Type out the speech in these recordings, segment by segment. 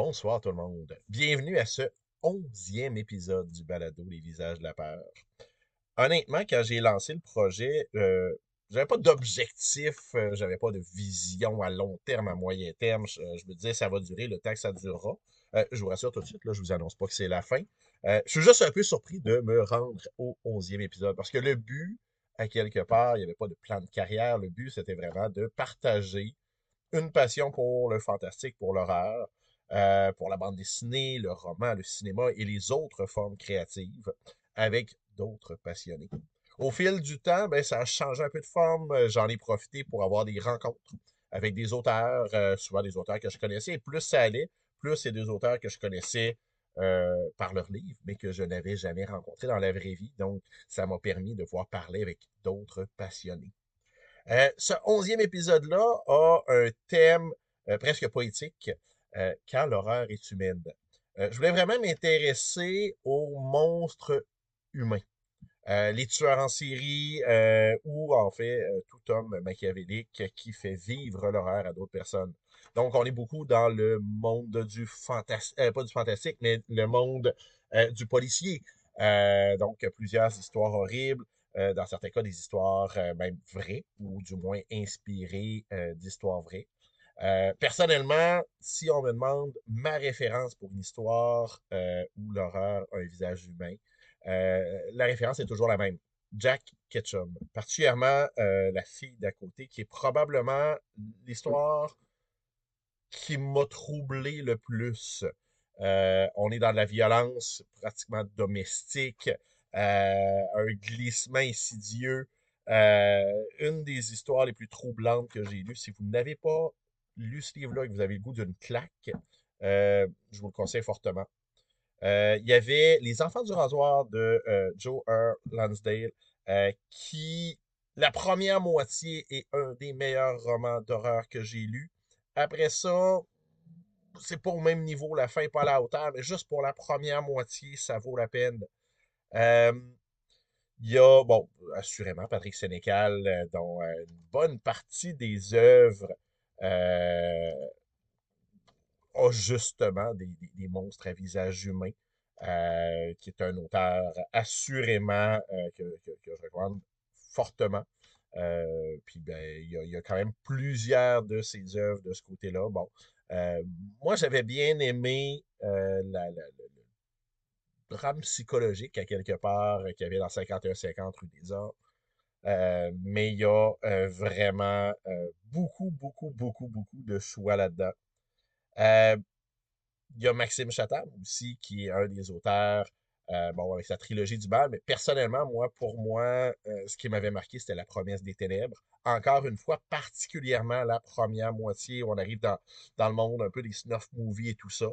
Bonsoir tout le monde. Bienvenue à ce onzième épisode du balado Les visages de la peur. Honnêtement, quand j'ai lancé le projet, euh, j'avais pas d'objectif, euh, j'avais pas de vision à long terme, à moyen terme. Je, je me disais ça va durer le temps que ça durera. Euh, je vous rassure tout de suite, là, je vous annonce pas que c'est la fin. Euh, je suis juste un peu surpris de me rendre au onzième épisode parce que le but, à quelque part, il n'y avait pas de plan de carrière. Le but, c'était vraiment de partager une passion pour le fantastique, pour l'horreur, euh, pour la bande dessinée, le roman, le cinéma et les autres formes créatives avec d'autres passionnés. Au fil du temps, ben, ça a changé un peu de forme. J'en ai profité pour avoir des rencontres avec des auteurs, euh, souvent des auteurs que je connaissais. Et plus ça allait, plus c'est des auteurs que je connaissais euh, par leurs livres, mais que je n'avais jamais rencontrés dans la vraie vie. Donc, ça m'a permis de pouvoir parler avec d'autres passionnés. Euh, ce onzième épisode-là a un thème presque poétique, euh, quand l'horreur est humaine. Euh, je voulais vraiment m'intéresser aux monstres humains. Euh, les tueurs en série ou en fait tout homme machiavélique qui fait vivre l'horreur à d'autres personnes. Donc on est beaucoup dans le monde du fantastique, pas du fantastique, mais le monde du policier. Donc plusieurs histoires horribles, dans certains cas des histoires même vraies ou du moins inspirées d'histoires vraies. Euh, personnellement, si on me demande ma référence pour une histoire euh, où l'horreur a un visage humain, euh, la référence est toujours la même. Jack Ketchum, particulièrement euh, la fille d'à côté, qui est probablement l'histoire qui m'a troublé le plus. On est dans la violence pratiquement domestique, un glissement insidieux. Une des histoires les plus troublantes que j'ai lues. Si vous n'avez pas lu ce livre-là et que vous avez le goût d'une claque, euh, je vous le conseille fortement. Euh, il y avait Les Enfants du rasoir de euh, Joe R. Lansdale, qui, la première moitié, est un des meilleurs romans d'horreur que j'ai lus. Après ça, c'est pas au même niveau, la fin pas à la hauteur, mais juste pour la première moitié, ça vaut la peine. Il y a, bon, assurément, Patrick Sénécal, dont une bonne partie des œuvres a justement des, des- monstres à visage humain, euh, qui est un auteur assurément euh, que, que- je recommande fortement. Euh, puis ben, il y a, il y a quand même plusieurs de ses œuvres de ce côté-là. Bon, euh, moi j'avais bien aimé euh, la, la- le drame psychologique à quelque part euh, qu'il y avait dans 51-50 rue des Arts. Euh, mais il y a euh, vraiment euh, beaucoup, beaucoup, beaucoup, beaucoup de choix là-dedans. Il y a Maxime Chatham aussi, qui est un des auteurs, bon, avec sa trilogie du bal, mais personnellement, moi, pour moi, ce qui m'avait marqué, c'était La promesse des ténèbres. Encore une fois, particulièrement la première moitié, où on arrive dans, dans le monde un peu des snuff movies et tout ça.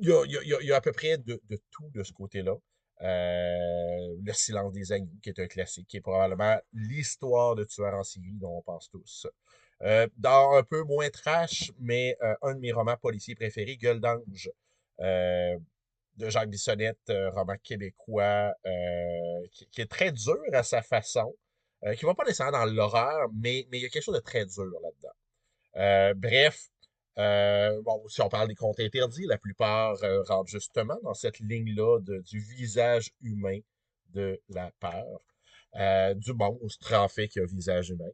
Il y a, il y a- il y a- il y a à peu près de, de tout de ce côté-là. Euh, le silence des agneaux, qui est un classique, qui est probablement l'histoire de tueurs en série dont on pense tous. Euh, dans un peu moins trash, mais euh, un de mes romans policiers préférés, Gueule d'ange, euh, de Jacques Bissonnette, roman québécois, qui, est très dur à sa façon, qui va pas nécessairement dans l'horreur, mais, mais il y a quelque chose de très dur là-dedans. Bref, euh, bon, si on parle des contes interdits, la plupart euh, rentrent justement dans cette ligne-là du visage humain de la peur, euh, du monstre en fait qui a un visage humain.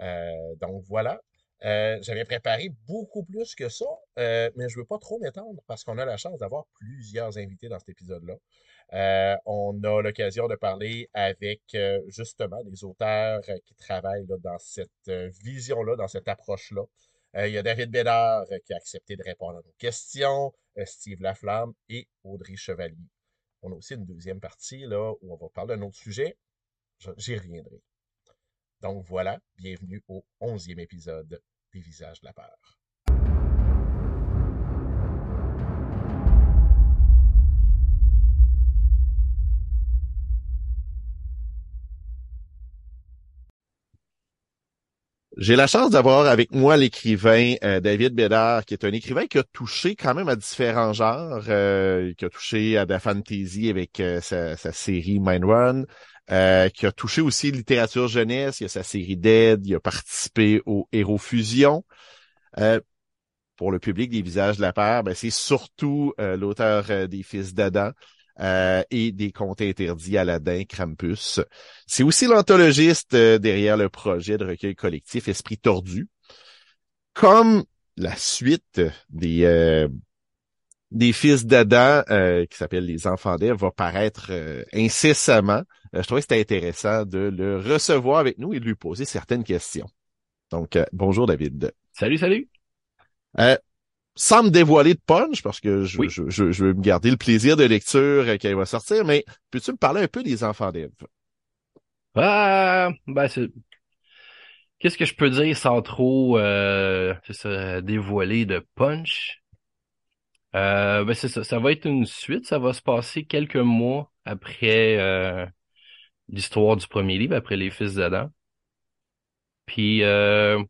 Euh, donc voilà. J'avais préparé beaucoup plus que ça, mais je veux pas trop m'étendre parce qu'on a la chance d'avoir plusieurs invités dans cet épisode-là. On a l'occasion de parler avec justement des auteurs qui travaillent dans cette vision-là, dans cette approche-là. Euh, il y a David Bédard euh, qui a accepté de répondre à nos questions, euh, Steve Laflamme et Audrey Chevalier. On a aussi une deuxième partie là, où on va parler d'un autre sujet. Je- J'y reviendrai. Donc voilà, bienvenue au onzième épisode des Visages de la peur. J'ai la chance d'avoir avec moi l'écrivain euh, David Bédard, qui est un écrivain qui a touché quand même à différents genres, euh, qui a touché à de la fantasy avec euh, sa, sa série Mind Run, euh, qui a touché aussi littérature jeunesse, il y a sa série Dead, il a participé au Héros Fusion. Pour le public des visages de la peur, ben, c'est surtout l'auteur des Fils d'Adam. Et des contes interdits Aladdin, Krampus. C'est aussi l'anthologiste derrière le projet de recueil collectif Esprit tordu. Comme la suite des des fils d'Adam euh, qui s'appelle Les Enfants d'Ève va paraître euh, incessamment. Euh, je trouvais que c'était intéressant de le recevoir avec nous et de lui poser certaines questions. Donc, bonjour David. Salut, salut. Sans me dévoiler de punch, parce que je, je, je, veux me garder le plaisir de lecture qui va sortir, mais peux-tu me parler un peu des Enfants d'Ève? Ah, ben c'est... Qu'est-ce que je peux dire sans trop euh, dévoiler de punch? Euh, ben c'est ça, ça va être une suite, ça va se passer quelques mois après euh, l'histoire du premier livre, après les fils d'Adam. Puis euh,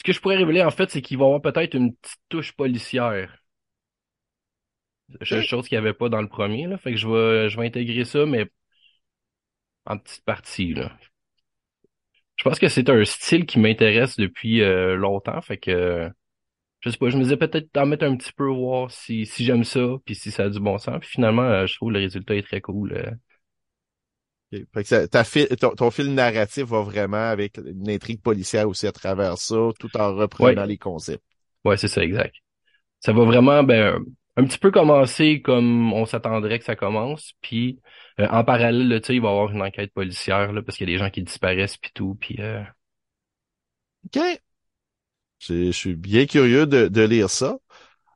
ce que je pourrais révéler en fait, c'est qu'il va y avoir peut-être une petite touche policière. Chose qu'il n'y avait pas dans le premier, là. Fait que je vais, je vais intégrer ça, mais en petite partie, là. Je pense que c'est un style qui m'intéresse depuis longtemps, fait que je sais pas, je me disais peut-être d'en mettre un petit peu, voir si, si j'aime ça, puis si ça a du bon sens. Puis finalement, euh, je trouve le résultat est très cool. Euh. Fait que ta ton, ton, film narratif va vraiment avec une intrigue policière aussi à travers ça, tout en reprenant les concepts. Ouais, c'est ça, exact. Ça va vraiment, ben, un petit peu commencer comme on s'attendrait que ça commence, puis euh, en parallèle, tu sais, il va y avoir une enquête policière, là, parce qu'il y a des gens qui disparaissent, puis tout, puis... OK. Je, suis bien curieux de, lire ça.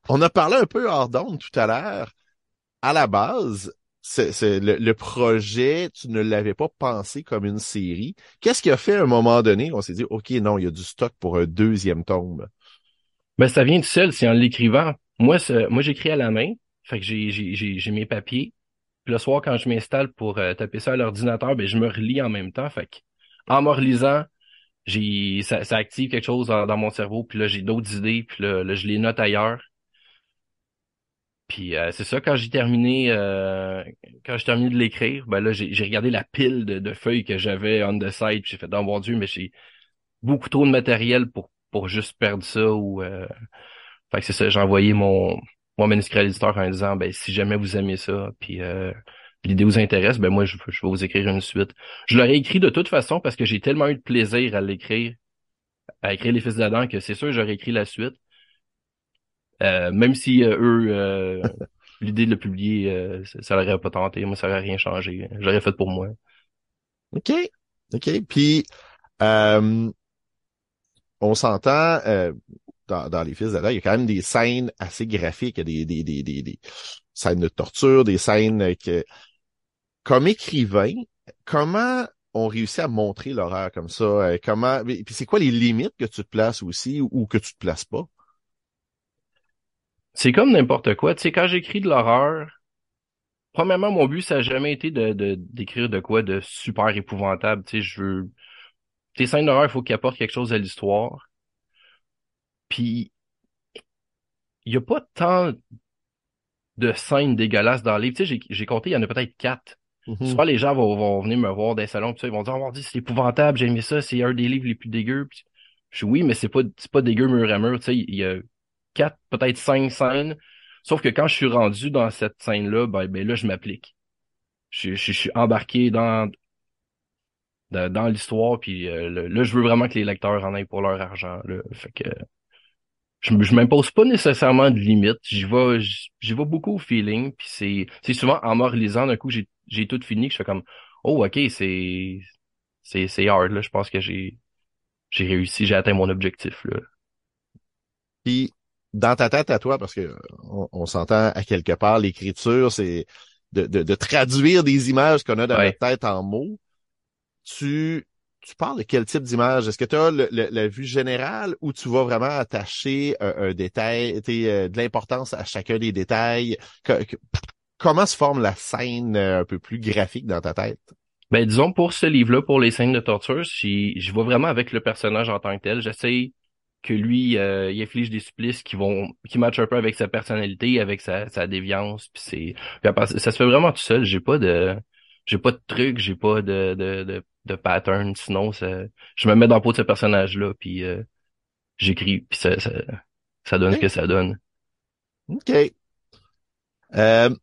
On a parlé un peu hors d'onde tout à l'heure. À la base, le, projet, tu ne l'avais pas pensé comme une série. Qu'est-ce qui a fait à un moment donné, on s'est dit, OK, non, il y a du stock pour un deuxième tome? Ben, ça vient de seul, c'est en l'écrivant. Moi, moi, j'écris à la main. Fait que j'ai, j'ai, mes papiers. Puis le soir, quand je m'installe pour euh, taper ça à l'ordinateur, ben, je me relis en même temps. Fait que, en me relisant, j'ai ça, ça, active quelque chose dans, mon cerveau, puis là, j'ai d'autres idées, puis là, je les note ailleurs. Puis euh, c'est ça, quand j'ai terminé euh, quand j'ai terminé de l'écrire, ben là, j'ai regardé la pile de, feuilles que j'avais on the side, puis j'ai fait, oh mon Dieu, mais j'ai beaucoup trop de matériel pour, pour juste perdre ça ou euh... Fait que c'est ça, j'ai envoyé mon, mon manuscrit à l'éditeur en disant ben si jamais vous aimez ça, puis euh, l'idée vous intéresse, ben moi, je, je, vais vous écrire une suite. Je l'aurais écrit de toute façon parce que j'ai tellement eu de plaisir à l'écrire, à écrire Les Fils d'Adam, que c'est sûr j'aurais écrit la suite. Euh, même si euh, eux, euh, l'idée de le publier, ça, leur aurait pas tenté. Moi, ça n'aurait rien changé. J'aurais fait pour moi. OK. OK. Puis, on s'entend... Dans, dans, les fils d'Adam, il y a quand même des scènes assez graphiques, des, des, des, des, des scènes de torture, des scènes que comme écrivain, comment on réussit à montrer l'horreur comme ça? Comment, puis c'est quoi les limites que tu te places aussi ou que tu te places pas? C'est comme n'importe quoi. Tu sais, quand j'écris de l'horreur, premièrement, mon but, ça n'a jamais été de, d'écrire de quoi de super épouvantable. Tu sais, je veux, tes scènes d'horreur, il faut qu'ils apportent quelque chose à l'histoire. Puis, il n'y a pas tant de scènes dégueulasses dans le livre. Tu sais, j'ai compté, il y en a peut-être quatre. Mm-hmm. Souvent, les gens vont, vont, venir me voir dans les salons, ils vont dire, oh, c'est épouvantable, j'ai aimé ça, c'est un des livres les plus dégueux. je dis, oui, mais c'est pas, c'est pas dégueu mur à mur, tu sais, il y a quatre, peut-être cinq scènes. Sauf que quand je suis rendu dans cette scène-là, ben, ben là, je m'applique. Je, je, suis embarqué dans, dans, l'histoire, puis euh, là, je veux vraiment que les lecteurs en aient pour leur argent. Là. Fait que je, je m'impose pas nécessairement de limites. J'y vais, j'y vais beaucoup au feeling. Puis c'est, c'est souvent en me relisant d'un coup, j'ai, j'ai tout fini que je fais comme, oh ok, c'est, c'est, c'est hard là. Je pense que j'ai, j'ai réussi, j'ai atteint mon objectif là. Puis dans ta tête à toi, parce que on, s'entend à quelque part, l'écriture, c'est de, de, de, traduire des images qu'on a dans notre tête en mots. Tu tu parles de quel type d'image? Est-ce que tu as la vue générale ou tu vas vraiment attacher un, détail, euh, de l'importance à chacun des détails? comment se forme la scène euh, un peu plus graphique dans ta tête? Ben, disons, pour ce livre-là, pour les scènes de torture, je vois vraiment avec le personnage en tant que tel. J'essaie que lui, euh, il inflige des supplices qui vont, qui matchent un peu avec sa personnalité, avec sa, sa déviance. Puis c'est, ça se fait vraiment tout seul. J'ai pas de, j'ai pas de truc, j'ai pas de, de, de de pattern. Sinon, je me mets dans le peau de ce personnage-là, puis euh, j'écris, puis ça, ça donne Ok. ce que ça donne. OK. Euh,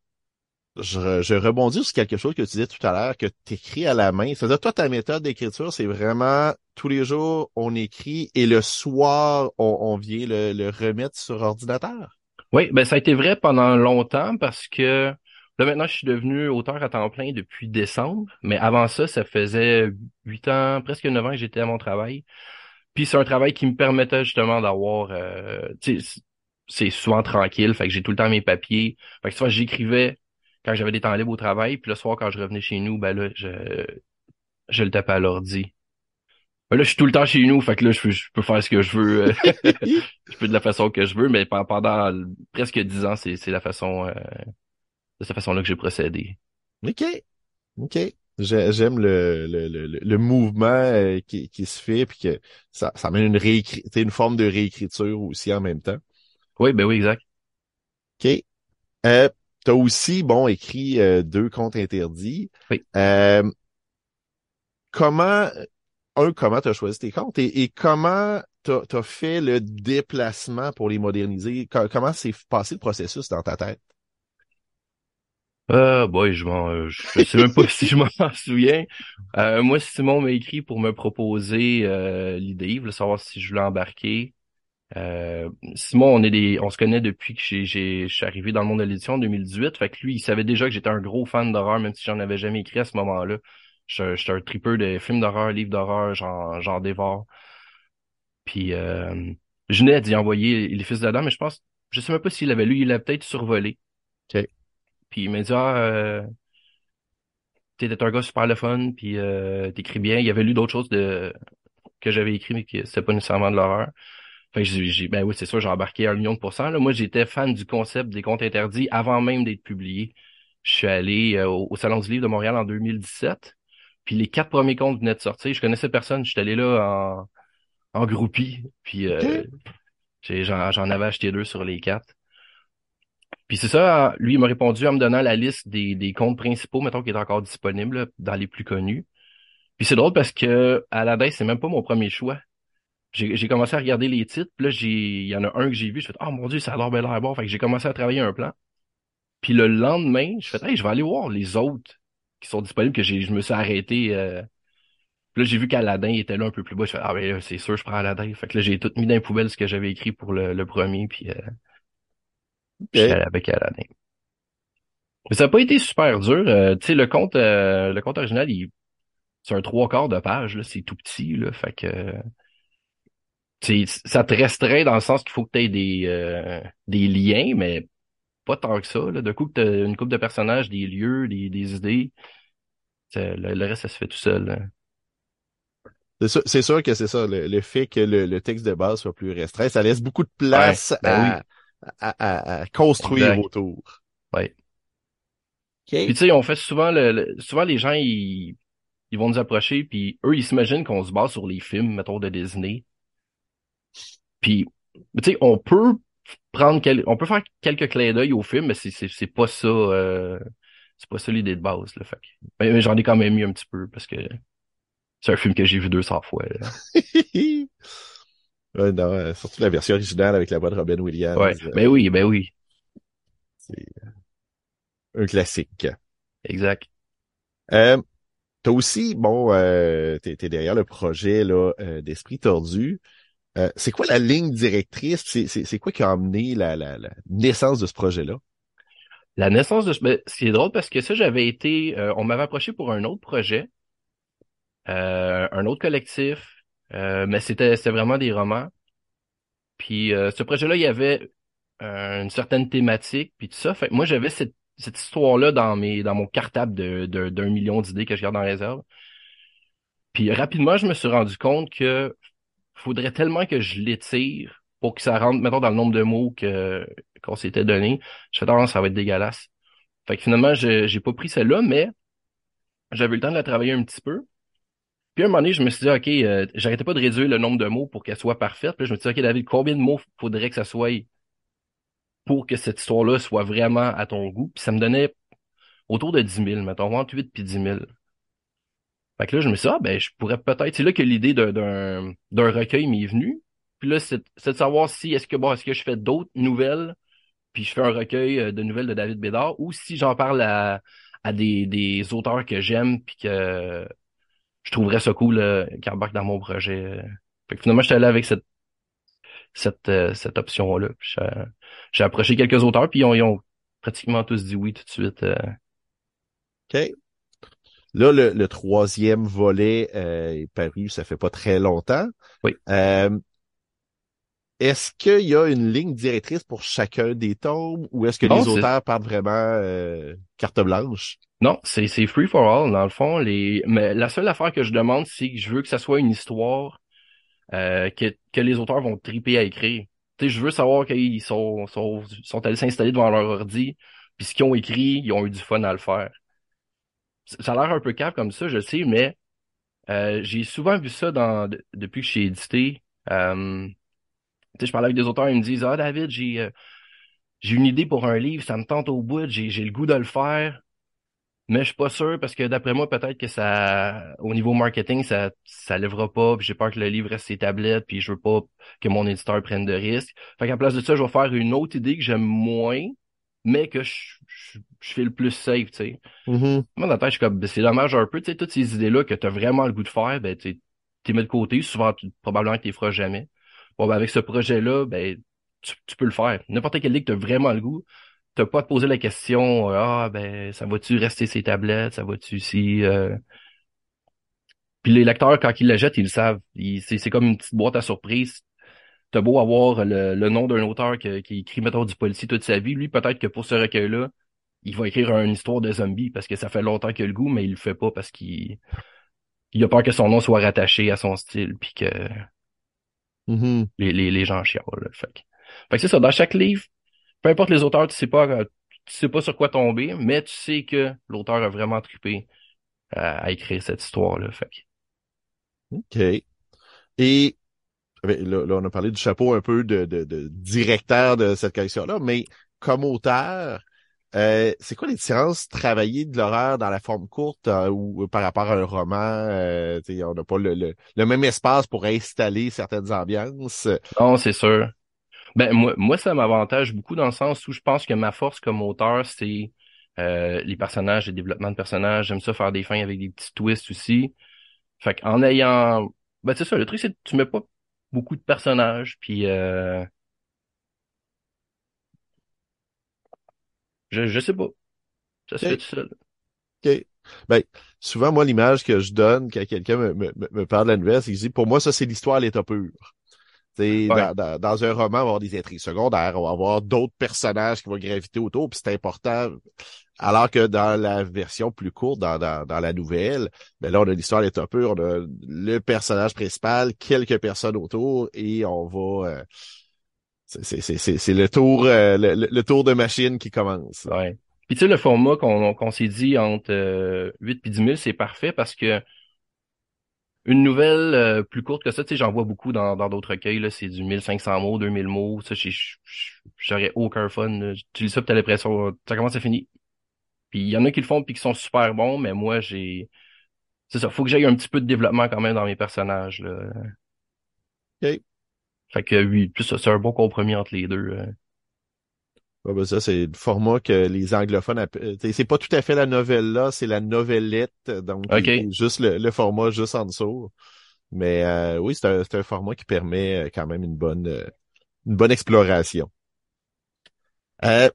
je, rebondis sur quelque chose que tu disais tout à l'heure, que tu écris à la main. C'est-à-dire, toi, ta méthode d'écriture, c'est vraiment tous les jours, on écrit et le soir, on, on vient le, le remettre sur ordinateur? Oui, ben ça a été vrai pendant longtemps parce que là maintenant je suis devenu auteur à temps plein depuis décembre, mais avant ça, ça faisait huit ans, presque neuf ans que j'étais à mon travail. Puis c'est un travail qui me permettait justement d'avoir, euh, c'est souvent tranquille, fait que j'ai tout le temps mes papiers. Fait que souvent j'écrivais quand j'avais des temps libres au travail, puis le soir quand je revenais chez nous, ben là je je le tapais à l'ordi. Ben là je suis tout le temps chez nous, fait que là je peux, je peux faire ce que je veux. euh, je peux de la façon que je veux, mais pe- pendant presque dix ans, c'est c'est la façon euh, de cette façon-là que j'ai procédé. OK. OK. J'ai- J'aime le, le, le, le- mouvement euh, qui, qui se fait, puis que ça, ça amène une réécri tu sais, une forme de réécriture aussi en même temps. Oui, ben oui, exact. OK. Euh, t'as aussi, bon, écrit euh, deux comptes interdits. Oui. Euh, comment, un, comment t'as choisi tes comptes et, et comment t'as as fait le déplacement pour les moderniser? Co- comment s'est passé le processus dans ta tête? Euh, boy, je m'en, euh, je sais même pas si je m'en souviens. Euh, moi, Simon m'a écrit pour me proposer euh, l'idée, il voulait savoir si je voulais embarquer. Euh, Simon, on est des, on se connaît depuis que j'ai, j'ai, je suis arrivé dans le monde de l'édition en 2018. Fait que lui, il savait déjà que j'étais un gros fan d'horreur, même si j'en avais jamais écrit à ce moment-là. Je suis un tripeux de films d'horreur, livres d'horreur, j'en, j'en dévore. Puis euh, je venais d'y envoyer Les Fils d'Adam, mais je pense, je sais même pas s'il l'avait lu, il l'a peut-être survolé. Puis il m'a dit ah euh, t'étais un gars super le fun, puis euh, t'écris bien. Il avait lu d'autres choses de que j'avais écrit, mais que c'était pas nécessairement de l'horreur. Fait que j'ai, j'ai- ben oui, c'est sûr, j'ai embarqué un million de pourcents. Là. Moi, j'étais fan du concept des contes interdits avant même d'être publié. Je suis allé euh, au, au Salon du Livre de Montréal en 2017. Puis les quatre premiers contes venaient de sortir. Je connaissais personne. J'étais allé là en, en groupie. Puis euh, j'en, j'en avais acheté deux sur les quatre. Puis c'est ça, lui, il m'a répondu en me donnant la liste des, des comptes principaux, mettons, qui est encore disponible là, dans les plus connus. Puis c'est drôle parce que Aladdin, c'est même pas mon premier choix. J'ai j'ai commencé à regarder les titres, puis là, j'ai il y en a un que j'ai vu, je fais Oh mon Dieu, ça a l'air bien l'air bon. Fait que j'ai commencé à travailler un plan. Puis le lendemain, je fais Hey, je vais aller voir les autres qui sont disponibles, que j'ai je me suis arrêté. Euh... Puis là, j'ai vu qu'Aladin était là un peu plus bas. Je fais Ah ben là, c'est sûr, je prends Aladdin. Fait que là, j'ai tout mis dans les poubelles ce que j'avais écrit pour le, le premier, puis euh, allé avec Aladdin. Mais ça n'a pas été super dur. Euh, tu sais, le compte, euh, le compte original, il c'est un trois quarts de page, là, c'est tout petit, là. Fait que ça te restreint dans le sens qu'il faut que tu aies des, euh, des liens, mais pas tant que ça. Là. De coup, que tu as une couple de personnages, des lieux, des, des idées. Le, le reste, ça se fait tout seul. là. C'est sûr, c'est sûr que c'est ça, le, le fait que le, le texte de base soit plus restreint, ça laisse beaucoup de place Ouais, ben à, à, à- à construire Exact. autour. Ouais. OK. Puis tu sais, on fait souvent le, le- souvent les gens ils, ils vont nous approcher puis eux ils s'imaginent qu'on se base sur les films mettons de Disney. Puis tu sais, on peut prendre quel, on peut faire quelques clins d'œil au film mais c'est c'est c'est pas ça euh, c'est pas ça l'idée de base là fait mais, mais j'en ai quand même mis un petit peu parce que c'est un film que j'ai vu 200 fois. Ouais, non, euh, surtout la version originale avec la voix de Robin Williams. Ouais, euh, ben oui, ben oui, C'est un classique. exact. Euh, t'as aussi, bon, euh, t'es, t'es derrière le projet là d'Esprit tordu. Euh, c'est quoi la ligne directrice? C'est, quoi qui a amené la, la, naissance de ce projet-là? La naissance de ce... ben, c'est drôle parce que ça, j'avais été... euh, on m'avait approché pour un autre projet, euh, un autre collectif, mais c'était vraiment des romans. Puis ce projet-là, il y avait une certaine thématique, puis tout ça. Fait moi, j'avais cette, cette histoire-là dans dans mon cartable de de- d'un million d'idées que je garde en réserve. Puis rapidement, je me suis rendu compte que faudrait tellement que je l'étire pour que ça rentre, mettons, dans le nombre de mots que qu'on s'était donné. Je fais tendance, ça va être dégueulasse. Fait que finalement, j'ai pas pris celle-là, mais j'avais eu le temps de la travailler un petit peu. Puis à un moment donné, je me suis dit, OK, euh, j'arrêtais pas de réduire le nombre de mots pour qu'elle soit parfaite. Puis là, je me suis dit, OK, David, combien de mots faudrait que ça soit pour que cette histoire-là soit vraiment à ton goût? Puis ça me donnait autour de 10 000, mettons, entre 8 puis 10 000. Fait que là, je me suis dit, ah, ben, je pourrais peut-être... C'est là que l'idée d'un- recueil m'est venue. Puis là, c'est de savoir si est-ce que bon, est-ce que je fais d'autres nouvelles, puis je fais un recueil euh, de nouvelles de David Bédard, ou si j'en parle à, à des, des auteurs que j'aime, puis que je trouverais ça cool euh, qu'ils embarquent dans mon projet. Fait que finalement, allé avec cette cette, euh, cette option-là. J'ai approché quelques auteurs, puis ils ont, ils ont pratiquement tous dit oui tout de suite. euh. OK. Là, le, le troisième volet euh, est paru, ça fait pas très longtemps. Oui. Euh, est-ce qu'il y a une ligne directrice pour chacun des tomes ou est-ce que Non, les auteurs partent vraiment euh, carte blanche? Non, c'est c'est free for all dans le fond. Les mais la seule affaire que je demande, c'est que je veux que ça soit une histoire euh, que que les auteurs vont triper à écrire. Tu sais, je veux savoir qu'ils sont sont sont allés s'installer devant leur ordi, puis ce qu'ils ont écrit, ils ont eu du fun à le faire. Ça a l'air un peu cave comme ça, je sais, mais euh, j'ai souvent vu ça dans de- depuis que suis édité. Euh, je parlais avec des auteurs, ils me disent Ah David, j'ai euh, j'ai une idée pour un livre, ça me tente au bout, j'ai j'ai le goût de le faire. Mais je suis pas sûr parce que d'après moi, peut-être que ça, au niveau marketing, ça, ça lèvera pas. Puis j'ai peur que le livre reste ses tablettes. Puis je veux pas que mon éditeur prenne de risques. Fait qu'à place de ça, je vais faire une autre idée que j'aime moins, mais que je, je, je fais le plus safe, tu sais. Mhm. Moi, dans la tête, je suis comme, c'est dommage un peu, tu sais, toutes ces idées-là que t'as vraiment le goût de faire, ben, tu t'es mis de côté. Souvent, tu- probablement que tu les feras jamais. Bon, ben, avec ce projet-là, ben, tu, tu peux le faire. N'importe quel livre que t'as vraiment le goût, t'as pas à te poser la question, euh, ah, ben, ça va-tu rester ces tablettes, ça va-tu si, euh... Puis les lecteurs, quand ils la jettent, ils le savent. C'est c'est comme une petite boîte à surprise. T'as beau avoir le, le nom d'un auteur que- qui écrit, mettons, du policier toute sa vie. Lui, peut-être que pour ce recueil-là, il va écrire une histoire de zombie parce que ça fait longtemps qu'il a le goût, mais il le fait pas parce qu'il il a peur que son nom soit rattaché à son style puis que Mhm. les, les, les gens chialent. Là. Fait que, fait que c'est ça, dans chaque livre, peu importe les auteurs, tu sais pas euh, tu sais pas sur quoi tomber, mais tu sais que l'auteur a vraiment trippé à, à écrire cette histoire-là. Fait que, OK. Et ben, là, là, on a parlé du chapeau un peu de, de, de directeur de cette collection-là, mais comme auteur, euh, c'est quoi les différences travailler de l'horreur dans la forme courte euh, ou par rapport à un roman? Euh, on n'a pas le, le, le même espace pour installer certaines ambiances? non, c'est sûr. Ben moi, moi, ça m'avantage beaucoup dans le sens où je pense que ma force comme auteur, c'est euh, les personnages, le développement de personnages. J'aime ça faire des fins avec des petits twists aussi. Fait qu'en ayant, ben c'est ça, le truc c'est que tu mets pas beaucoup de personnages, puis je je sais pas, ça se fait tout seul. OK. Ben, souvent, moi, l'image que je donne quand quelqu'un me, me, me parle de la nouvelle, c'est que je dis, pour moi, ça, c'est l'histoire à l'état pur. Ouais. dans, dans, dans un roman, on va avoir des intrigues secondaires, on va avoir d'autres personnages qui vont graviter autour, puis c'est important. Alors que dans la version plus courte, dans, dans, dans la nouvelle, ben là, on a l'histoire à l'état pur, on a le personnage principal, quelques personnes autour, et on va... euh, c'est- c'est c'est- c'est- c'est le tour euh, le, le- tour de machine qui commence. Ouais. Puis tu sais, le format qu'on s'est dit entre euh, 8 et 10 000, c'est parfait parce que une nouvelle euh, plus courte que ça, tu sais, j'en vois beaucoup dans dans d'autres recueils, là, c'est du 1500 mots, 2000 mots, ça, j'aurais aucun fun. là. Tu lis ça, t'as l'impression, ça commence à finir. Puis il y en a qui le font puis qui sont super bons, mais moi, j'ai... C'est ça, faut que j'aille un petit peu de développement quand même dans mes personnages, là. OK. Fait que oui, c'est un bon compromis entre les deux. euh. Ouais, ben ça, c'est le format que les anglophones appellent. t'sais, C'est pas tout à fait la novella, c'est la novellette, donc Ok. c'est juste le, le format juste en dessous. Mais euh, oui, c'est un, un format qui permet euh, quand même une bonne euh, une bonne exploration. Euh,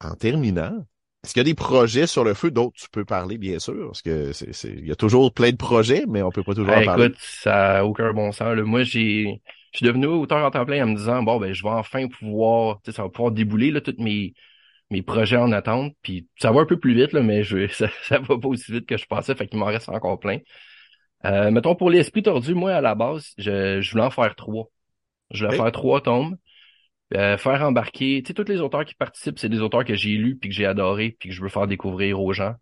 en terminant, est-ce qu'il y a des projets sur le feu? Dont tu peux parler, bien sûr? Parce que c'est, c'est, il y a toujours plein de projets, mais on peut pas toujours Ah, en parler. écoute, ça a aucun bon sens. Là. Moi, j'ai, je suis devenu auteur en temps plein en me disant, bon, ben, je vais enfin pouvoir, tu sais, ça va pouvoir débouler, là, tous mes, mes projets en attente. Puis ça va un peu plus vite, là, mais je, ça, ça va pas aussi vite que je pensais, fait qu'il m'en reste encore plein. Euh, mettons, pour l'esprit tordu, moi, à la base, je, je voulais en faire trois. Je voulais faire trois tomes. Euh, faire embarquer, tu sais, tous les auteurs qui participent, c'est des auteurs que j'ai lus puis que j'ai adorés puis que je veux faire découvrir aux gens.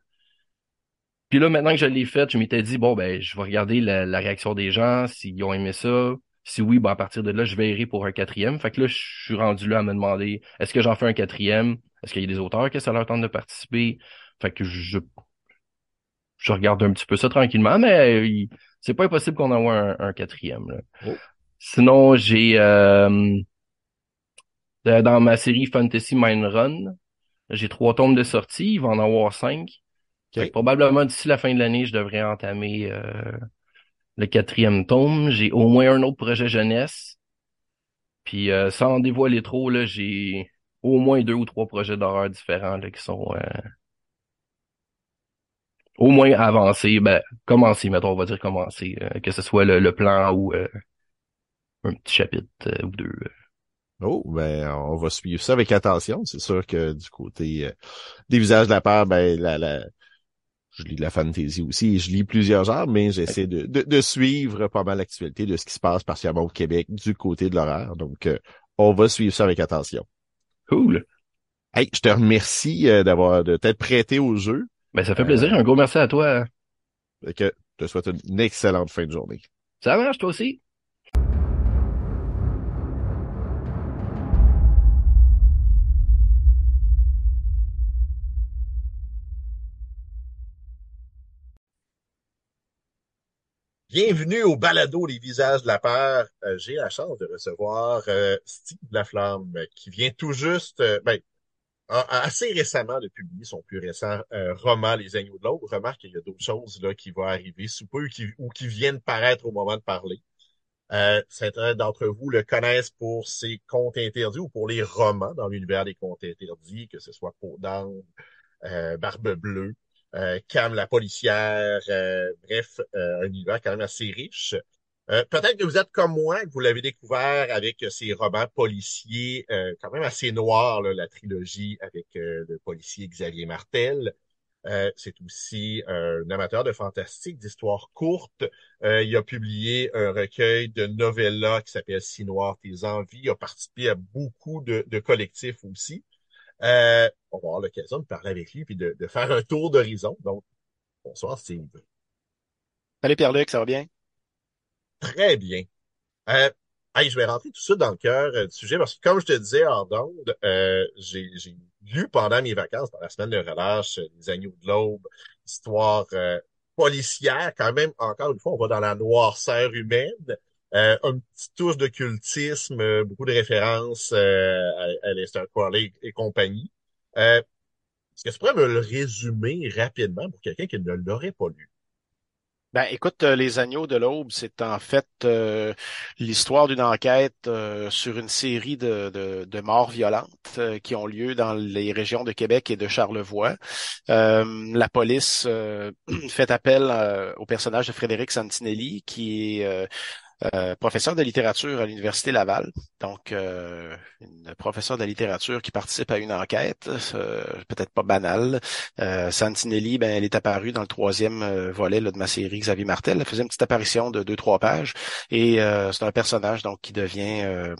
Puis là, maintenant que je l'ai fait, je m'étais dit, bon, ben, je vais regarder la, la réaction des gens, s'ils ont aimé ça. Si oui, ben, à partir de là, je verrai pour un quatrième. Fait que là, je suis rendu là à me demander, est-ce que j'en fais un quatrième? Est-ce qu'il y a des auteurs que ça leur tente de participer? Fait que je, je regarde un petit peu ça tranquillement, mais euh, c'est pas impossible qu'on envoie un, un quatrième, là. Oh. Sinon, j'ai euh, dans ma série Fantasy Mind Run, j'ai trois tomes de sortie, il va en avoir cinq. probablement d'ici la fin de l'année, je devrais entamer euh, le quatrième tome. J'ai au moins un autre projet jeunesse. Puis euh, sans en dévoiler trop, là, j'ai au moins deux ou trois projets d'horreur différents là, qui sont euh, au moins avancés. Ben, commencés, mettons, on va dire commencés. que ce soit le, plan ou un petit chapitre ou deux. Oh, ben, on va suivre ça avec attention. C'est sûr que du côté euh, des visages de la peur, ben, la, la, je lis de la fantasy aussi. Je lis plusieurs genres, mais j'essaie de, de, suivre pas mal l'actualité de ce qui se passe particulièrement au Québec du côté de l'horaire. Donc, euh, on va suivre ça avec attention. Cool. Hey, je te remercie euh, d'avoir de t'être prêté au jeu. Ben, ça fait plaisir. Un gros merci à toi. Que je te souhaite une excellente fin de journée. Ça marche, toi aussi. Bienvenue au balado Les visages de la peur. Euh, j'ai la chance de recevoir euh, Steve Laflamme qui vient tout juste, euh, ben, assez récemment de publier son plus récent roman Les Agneaux de l'Aube. Remarque qu'il y a d'autres choses là qui vont arriver sous peu ou qui viennent paraître au moment de parler. certains d'entre vous le connaissent pour ses contes interdits ou pour les romans dans l'univers des contes interdits, que ce soit Peau d'Angle, Barbe Bleue. Euh, Cam la policière, euh, bref, euh, un univers quand même assez riche. Peut-être que vous êtes comme moi, que vous l'avez découvert avec ces romans policiers quand même assez noirs, la trilogie avec le policier Xavier Martel. c'est aussi un amateur de fantastique, d'histoires courtes. il a publié un recueil de novellas qui s'appelle Si noir tes envies. Il a participé à beaucoup de, de collectifs aussi. Euh, on va avoir l'occasion de parler avec lui puis de, faire un tour d'horizon. Donc, bonsoir Steve. Salut Pierre-Luc, ça va bien? Très bien. Euh, je vais rentrer tout ça dans le cœur euh, du sujet parce que comme je te disais en euh, j'ai lu pendant mes vacances, dans la semaine de relâche, Les Agneaux de l'Aube, histoire policière, quand même, encore une fois, on va dans la noirceur humaine. Euh, un petit touche de cultisme, euh, beaucoup de références euh, à, à Lester Crowley et compagnie. Est-ce que tu pourrais me le résumer rapidement pour quelqu'un qui ne l'aurait pas lu? Ben, écoute, Les Agneaux de l'Aube, c'est en fait l'histoire d'une enquête sur une série de, de morts violentes qui ont lieu dans les régions de Québec et de Charlevoix. la police fait appel au personnage de Frédéric Santinelli, qui est euh, professeur de littérature à l'Université Laval. Donc, euh, une professeur de littérature qui participe à une enquête, euh, peut-être pas banale. Euh, Santinelli, ben, elle est apparue dans le troisième volet de ma série Xavier Martel. Elle faisait une petite apparition de deux, trois pages. Et c'est un personnage donc qui devient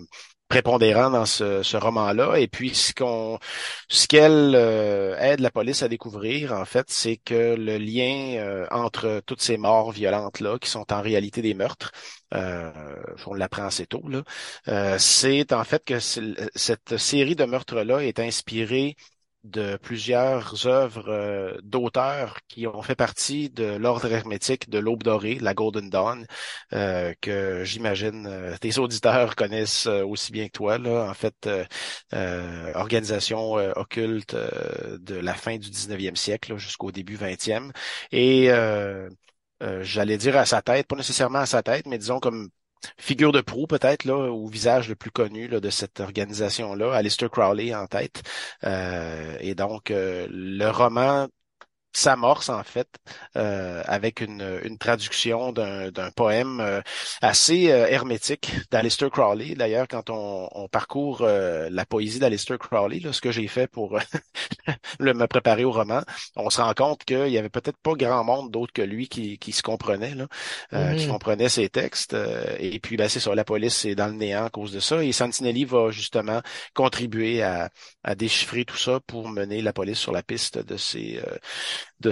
prépondérant dans ce, ce roman-là. Et puis, ce qu'on, ce qu'elle euh, aide la police à découvrir, en fait, c'est que le lien euh, entre toutes ces morts violentes-là, qui sont en réalité des meurtres, euh, on l'apprend assez tôt, là, euh, c'est en fait que cette série de meurtres-là est inspirée de plusieurs œuvres euh, d'auteurs qui ont fait partie de l'ordre hermétique de l'Aube dorée, la Golden Dawn, euh, que j'imagine euh, tes auditeurs connaissent aussi bien que toi. Là, en fait, organisation occulte de la fin du 19e siècle jusqu'au début 20e. Et j'allais dire à sa tête, pas nécessairement à sa tête, mais disons comme figure de proue peut-être là ou visage le plus connu là, de cette organisation là, Alistair Crowley en tête. Euh, et donc euh, le roman s'amorce en fait euh, avec une, une traduction d'un, poème euh, assez euh, hermétique d'Alistair Crowley. D'ailleurs, quand on, on parcourt la poésie d'Alistair Crowley, là, ce que j'ai fait pour le, me préparer au roman, on se rend compte qu'il y avait peut-être pas grand monde d'autre que lui qui, qui se comprenait, là, qui mm-hmm. comprenait ses textes. et puis, ben, c'est ça, la police est dans le néant à cause de ça. Et Santinelli va justement contribuer à, à déchiffrer tout ça pour mener la police sur la piste de ces de,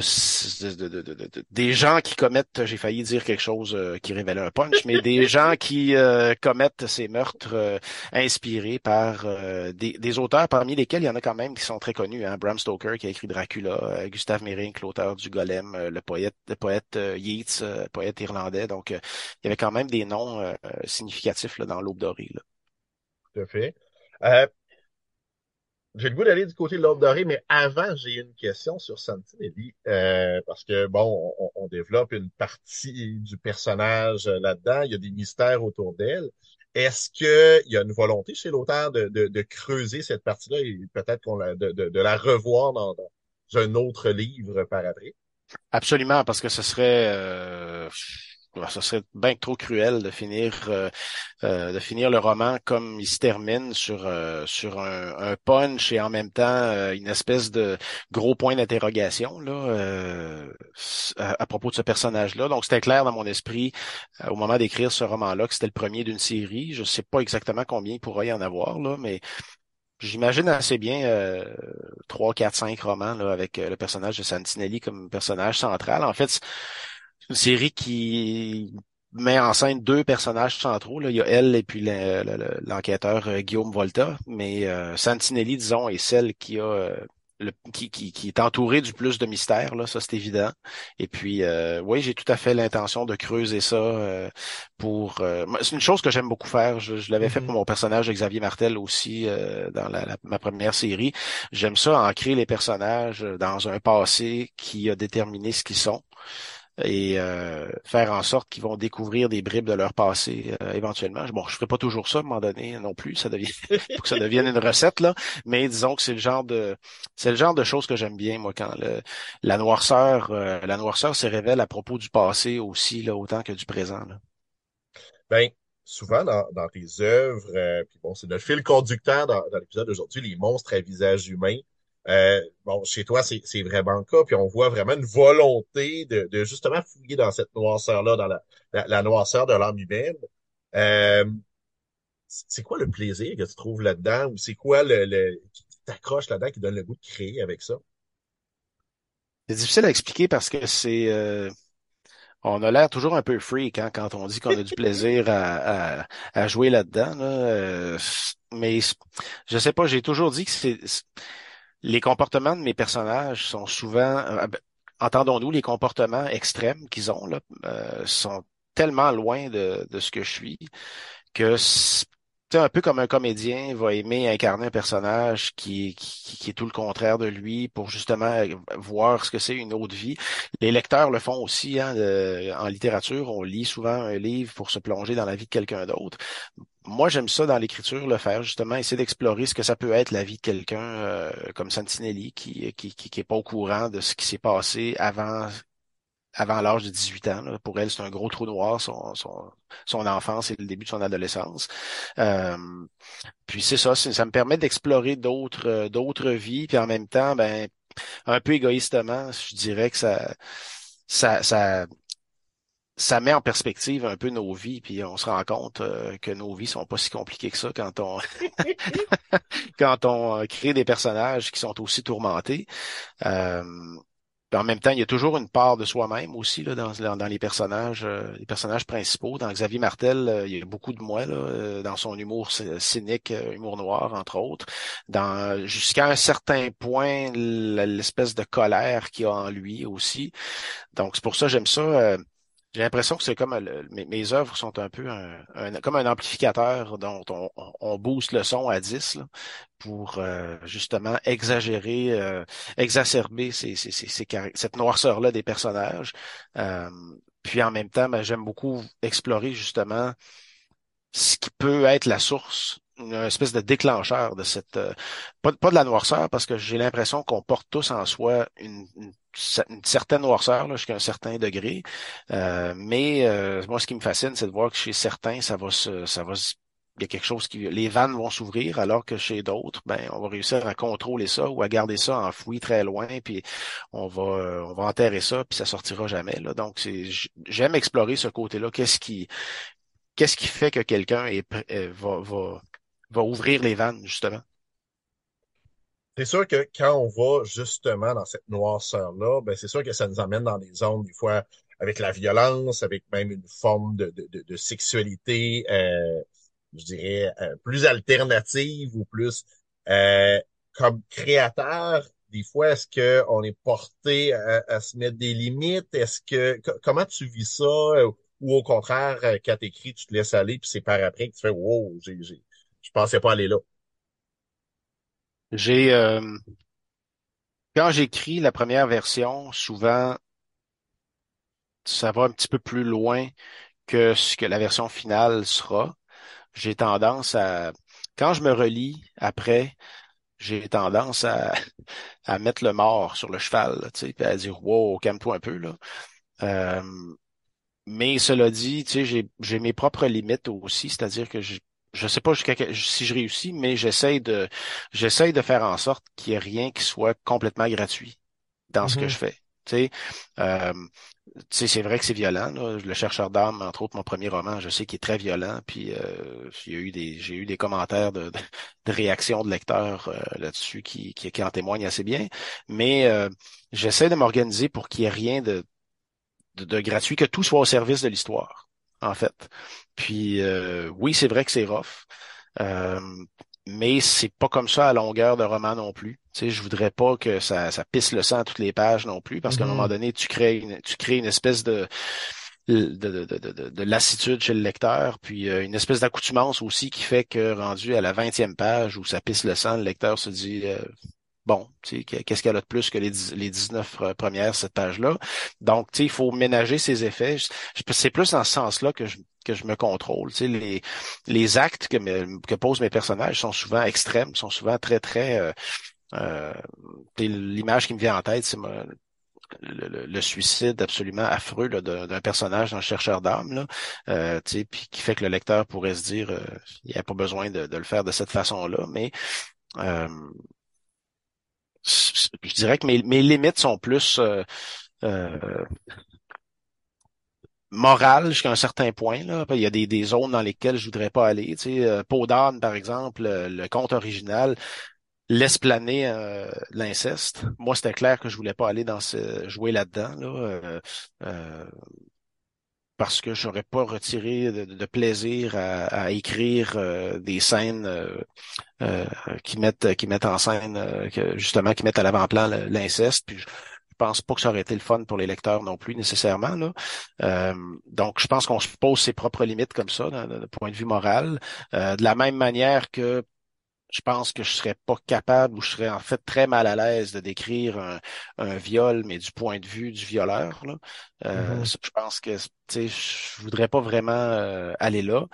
de, de, de, des gens qui commettent, j'ai failli dire quelque chose euh, qui révélait un punch, mais des gens qui euh, commettent ces meurtres euh, inspirés par des, des, auteurs parmi lesquels il y en a quand même qui sont très connus. Hein? Bram Stoker qui a écrit Dracula, Gustave Meyrink, l'auteur du Golem, le poète, le poète Yeats, poète irlandais. Donc, il y avait quand même des noms significatifs là, dans l'Aube dorée. Là. Tout à fait. Euh, j'ai le goût d'aller du côté de l'ordre doré, mais avant, j'ai une question sur Santinelli, euh, parce que, bon, on, on, développe une partie du personnage là-dedans, il y a des mystères autour d'elle. Est-ce qu'il y a une volonté chez l'auteur de, de, de, creuser cette partie-là et peut-être qu'on la, de, de, la revoir dans, dans, un autre livre par après? Absolument, parce que ce serait... Euh ça serait bien trop cruel de finir euh, euh, de finir le roman comme il se termine sur euh, sur un, punch et en même temps une espèce de gros point d'interrogation là à, propos de ce personnage là. Donc c'était clair dans mon esprit au moment d'écrire ce roman là que c'était le premier d'une série. Je sais pas exactement combien il pourrait y en avoir là, mais J'imagine assez bien trois, quatre, cinq romans là, avec le personnage de Santinelli comme personnage central. En fait, une série qui met en scène deux personnages centraux. Là. Il y a elle et puis l'enquêteur euh, Guillaume Volta. Mais euh, Santinelli, disons, est celle qui a euh, le, qui, qui, qui, est entourée du plus de mystère, là, ça c'est évident. Et puis oui, j'ai tout à fait l'intention de creuser ça pour. c'est une chose que j'aime beaucoup faire. Je, l'avais fait pour mm-hmm. mon personnage Xavier Martel aussi dans la, ma première série. J'aime ça ancrer les personnages dans un passé qui a déterminé ce qu'ils sont et euh, faire en sorte qu'ils vont découvrir des bribes de leur passé euh, éventuellement. Bon, je ferai pas toujours ça à un moment donné non plus, ça devient faut que ça devienne une recette là, mais disons que c'est le genre de c'est le genre de choses que j'aime bien moi quand le, la noirceur euh, la noirceur se révèle à propos du passé aussi là autant que du présent. Là. Ben souvent dans, dans tes œuvres, puis bon, c'est le fil conducteur dans, dans l'épisode d'aujourd'hui, les monstres à visage humain. Euh, bon, chez toi, c'est vraiment le cas, puis on voit vraiment une volonté de, de justement fouiller dans cette noirceur-là, dans la, la, noirceur de l'âme humaine. Euh, c'est quoi le plaisir que tu trouves là-dedans, ou c'est quoi le, le qui t'accroche là-dedans, qui donne le goût de créer avec ça? C'est difficile à expliquer parce que c'est euh, on a l'air toujours un peu freak hein, quand on dit qu'on a du plaisir à, à, à jouer là-dedans. Là. Euh, mais je sais pas, j'ai toujours dit que c'est les comportements de mes personnages sont souvent, euh, entendons-nous, les comportements extrêmes qu'ils ont là, euh, sont tellement loin de, de, ce que je suis que c'est un peu comme un comédien va aimer incarner un personnage qui, qui, qui, est tout le contraire de lui pour justement euh, voir ce que c'est une autre vie. Les lecteurs le font aussi hein, en littérature. On lit souvent un livre pour se plonger dans la vie de quelqu'un d'autre moi, j'aime ça dans l'écriture, le faire, justement, essayer d'explorer ce que ça peut être la vie de quelqu'un euh, comme Santinelli, qui, qui, qui, est pas au courant de ce qui s'est passé avant avant l'âge de 18 ans. Pour elle, c'est un gros trou noir, son, son, son enfance et le début de son adolescence. Euh, puis c'est ça, ça me permet d'explorer d'autres euh, d'autres vies, puis en même temps, ben un peu égoïstement, je dirais que ça ça, ça ça met en perspective un peu nos vies, puis on se rend compte euh, que nos vies sont pas si compliquées que ça quand on quand on euh, crée des personnages qui sont aussi tourmentés. Euh, en même temps, il y a toujours une part de soi-même aussi là, dans, dans les personnages, euh, les personnages principaux. Dans Xavier Martel, il y a beaucoup de moi là, dans son humour cynique, humour noir, entre autres. Dans jusqu'à un certain point, l'espèce de colère qu'il y a en lui aussi. Donc c'est pour ça j'aime ça j'ai l'impression que c'est comme euh, mes, œuvres sont un peu un, comme un amplificateur dont on, on, booste le son à 10 là, pour euh, justement exagérer, euh, exacerber ces, ces, ces, cette noirceur-là des personnages. puis en même temps, ben, j'aime beaucoup explorer justement ce qui peut être la source une espèce de déclencheur de cette pas, pas de la noirceur parce que j'ai l'impression qu'on porte tous en soi une, une certaine noirceur jusqu'à un certain degré. Euh, mais euh, moi, ce qui me fascine, c'est de voir que chez certains, ça va se, ça va il y a quelque chose qui, les vannes vont s'ouvrir, alors que chez d'autres, ben, on va réussir à contrôler ça ou à garder ça enfoui très loin, puis on va, on va enterrer ça, puis ça sortira jamais. Là. Donc, c'est, j'aime explorer ce côté-là. Qu'est-ce qui, qu'est-ce qui fait que quelqu'un est, euh, va, va, va ouvrir les vannes justement? C'est sûr que quand on va justement dans cette noirceur-là, ben c'est sûr que ça nous emmène dans des zones, des fois, avec la violence, avec même une forme de, de, de, sexualité, euh, je dirais, euh, plus alternative ou plus euh, comme créateur. Des fois, est-ce qu'on est porté à, à, se mettre des limites? Est-ce que comment tu vis ça? Ou au contraire, euh, quand t'écris, tu te laisses aller, puis c'est par après que tu fais Wow, j'ai, j'ai, je pensais pas aller là. J'ai euh, quand j'écris la première version, souvent ça va un petit peu plus loin que ce que la version finale sera. J'ai tendance à quand je me relis après, j'ai tendance à, à mettre le mort sur le cheval, tu sais, puis à dire Wow, calme-toi un peu là. Euh, mais cela dit, tu sais, j'ai, j'ai mes propres limites aussi, c'est-à-dire que je je sais pas jusqu'à si je réussis, mais j'essaie de j'essaie de faire en sorte qu'il n'y ait rien qui soit complètement gratuit dans ce que Mhm. je fais. Tu sais, euh, tu sais, c'est vrai que c'est violent. Là. Le chercheur d'âme, entre autres, mon premier roman, je sais qu'il est très violent. Puis euh, il y a eu des, j'ai eu des commentaires de, de, de réactions de lecteurs euh, là-dessus qui, qui, qui en témoignent assez bien. Mais euh, j'essaie de m'organiser pour qu'il n'y ait rien de, de, de gratuit, que tout soit au service de l'histoire, en fait. Puis euh, oui, c'est vrai que c'est rough. Euh, mais c'est pas comme ça à longueur de roman non plus. Tu sais, je voudrais pas que ça, ça pisse le sang à toutes les pages non plus, parce qu'à un moment Mhm. donné, tu crées une, tu crées une espèce de, de, de, de, de, de lassitude chez le lecteur, puis euh, une espèce d'accoutumance aussi qui fait que rendu à la vingtième page où ça pisse le sang, le lecteur se dit euh, bon, qu'est-ce qu'elle a de plus que les, les 19 premières, cette page-là? Donc, il faut ménager ses effets. C'est plus dans ce sens-là que je, que je me contrôle. Les, les actes que, me- que posent mes personnages sont souvent extrêmes, sont souvent très, très... Euh, euh, L'image qui me vient en tête, c'est le, le- le suicide absolument affreux d'un personnage, d'un chercheur d'âme, euh, qui fait que le lecteur pourrait se dire, euh, il n'y a pas besoin de, de le faire de cette façon-là, mais euh, je dirais que mes, limites sont plus euh, euh, morales jusqu'à un certain point. Là. Il y a des, zones dans lesquelles je voudrais pas aller. Tu sais, euh, d'âne, par exemple, le, conte original laisse planer l'inceste. Moi, c'était clair que je voulais pas aller dans ce jouer là-dedans. Là, parce que j'aurais pas retiré de, plaisir à, à écrire euh, des scènes euh, euh, qui mettent qui mettent en scène euh, que, justement qui mettent à l'avant-plan l'inceste. Puis je, je pense pas que ça aurait été le fun pour les lecteurs non plus nécessairement là. Euh, donc je pense qu'on se pose ses propres limites comme ça d'un point de vue moral. De la même manière que je pense que je serais pas capable ou je serais en fait très mal à l'aise de décrire un, un viol, mais du point de vue du violeur. Là. Euh, Mhm. ça, je pense que tu sais, je voudrais pas vraiment euh, aller là.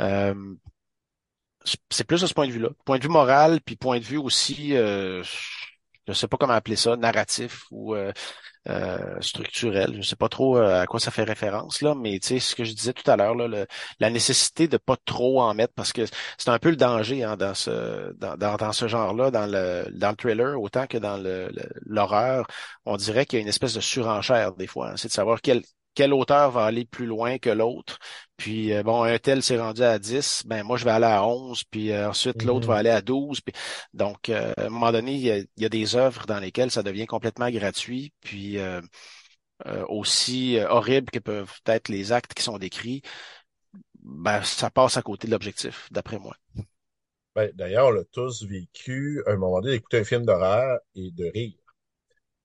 Euh, c'est plus de ce point de vue-là. Point de vue moral, puis point de vue aussi, euh, je sais pas comment appeler ça, narratif ou euh, euh, structurel. Je sais pas trop euh, à quoi ça fait référence là, mais tu sais ce que je disais tout à l'heure la nécessité de pas trop en mettre parce que c'est un peu le danger hein, dans ce dans, dans, ce genre-là, dans le dans le thriller autant que dans le le- l'horreur. On dirait qu'il y a une espèce de surenchère des fois. hein. C'est de savoir quel quel auteur va aller plus loin que l'autre. Puis euh, bon, un tel s'est rendu à 10, ben moi je vais aller à 11, puis euh, ensuite l'autre va Mhm. aller à 12. Puis, donc, euh, à un moment donné, il y a, il y a des œuvres dans lesquelles ça devient complètement gratuit, puis euh, euh, aussi horribles que peuvent être les actes qui sont décrits, ben ça passe à côté de l'objectif, d'après moi. Ben, d'ailleurs, on a tous vécu un moment donné d'écouter un film d'horreur et de rire.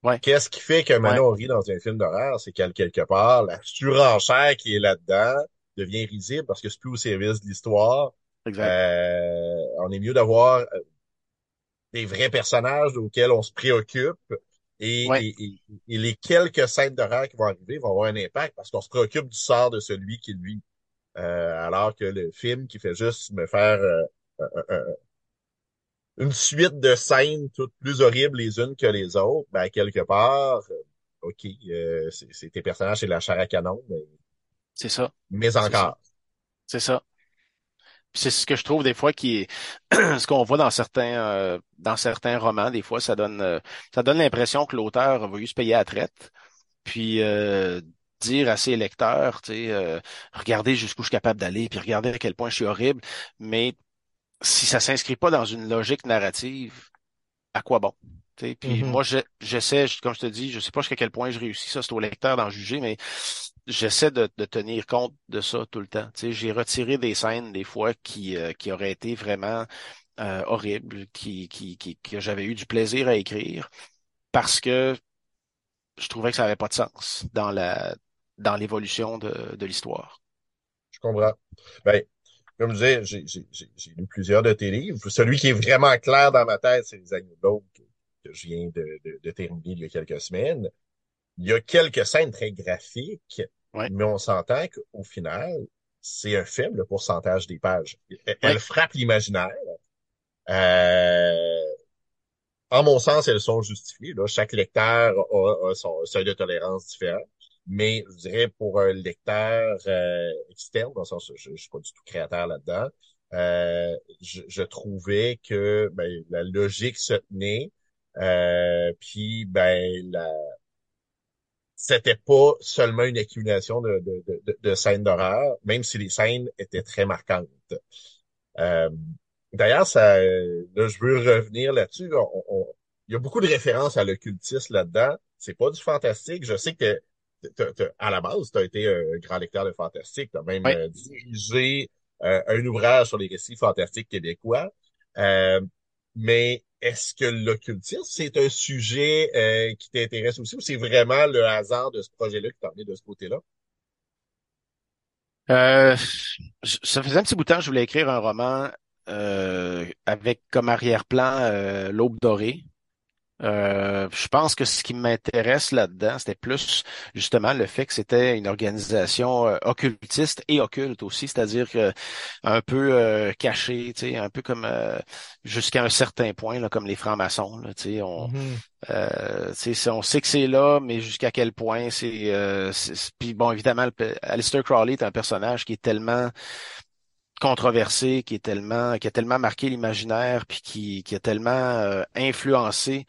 Ouais, Qu'est-ce qui fait qu'un ouais, moment on rit dans un film d'horreur? C'est qu'à quelque part, la surenchère qui est là-dedans devient risible parce que c'est plus au service de l'histoire. exact. Euh, on est mieux d'avoir euh, des vrais personnages auxquels on se préoccupe et, Ouais, et, et, et les quelques scènes d'horreur qui vont arriver vont avoir un impact parce qu'on se préoccupe du sort de celui qui lui. Euh, alors que le film qui fait juste me faire euh, un- un- une suite de scènes toutes plus horribles les unes que les autres, ben quelque part, euh, ok, euh, c'est tes personnages, c'est la chair à canon, mais, c'est ça, mais encore. c'est ça. C'est ce que je trouve des fois qui est ce qu'on voit dans certains euh, dans certains romans, des fois, ça donne euh, ça donne l'impression que l'auteur a voulu se payer à la traite. puis euh, dire à ses lecteurs, tu sais, euh, regardez jusqu'où je suis capable d'aller, puis regardez à quel point je suis horrible. Mais si ça s'inscrit pas dans une logique narrative à quoi bon? Puis Mhm. moi, je- j'essaie, je- comme je te dis, je sais pas jusqu'à quel point je réussis, ça c'est au lecteur d'en juger, mais j'essaie de, de tenir compte de ça tout le temps. J'ai retiré des scènes des fois qui, euh, qui auraient été vraiment euh, horribles, qui, qui, qui, que j'avais eu du plaisir à écrire parce que je trouvais que ça avait pas de sens dans la dans l'évolution de, de l'histoire. Je comprends. Ben, comme je disais, j'ai, lu plusieurs de tes livres. Celui qui est vraiment clair dans ma tête, c'est Les Agneaux l'Aube que, je viens de, de, de terminer il y a quelques semaines. Il y a quelques scènes très graphiques, Ouais. mais on s'entend qu'au final, c'est un faible pourcentage des pages. Elle Ouais. frappe l'imaginaire. Euh, en mon sens, elles sont justifiées. Là. Chaque lecteur a, a son seuil de tolérance différent. Mais je dirais pour un lecteur euh, externe, dans le sens je, je suis pas du tout créateur là-dedans, euh, je, je trouvais que ben, la logique se tenait. Euh, puis ben la c'était pas seulement une accumulation de, de, de, de scènes d'horreur, même si les scènes étaient très marquantes. Euh, D'ailleurs, ça, là, je veux revenir là-dessus. Il y a beaucoup de références à l'occultisme là-dedans. C'est pas du fantastique. Je sais que à la base, tu as été un grand lecteur de fantastique. Tu as même euh, dirigé euh, un ouvrage sur les récits fantastiques québécois. Euh, mais est-ce que l'occultisme, c'est un sujet euh, qui t'intéresse aussi ou c'est vraiment le hasard de ce projet-là qui t'a emmené de ce côté-là? Euh, ça faisait un petit bout de temps que je voulais écrire un roman euh, avec comme arrière-plan euh, l'Aube dorée. Euh, je pense que ce qui m'intéresse là-dedans, c'était plus justement le fait que c'était une organisation euh, occultiste et occulte aussi, c'est-à-dire que un peu euh, cachée, tu sais, un peu comme euh, jusqu'à un certain point, là, comme les francs-maçons, là, tu sais, on, euh, tu sais, c'est- on sait que c'est là, mais jusqu'à quel point c'est, euh, puis bon, évidemment, Aleister Crowley est un personnage qui est tellement controversé, qui est tellement, qui a tellement marqué l'imaginaire, puis qui, qui a tellement euh, influencé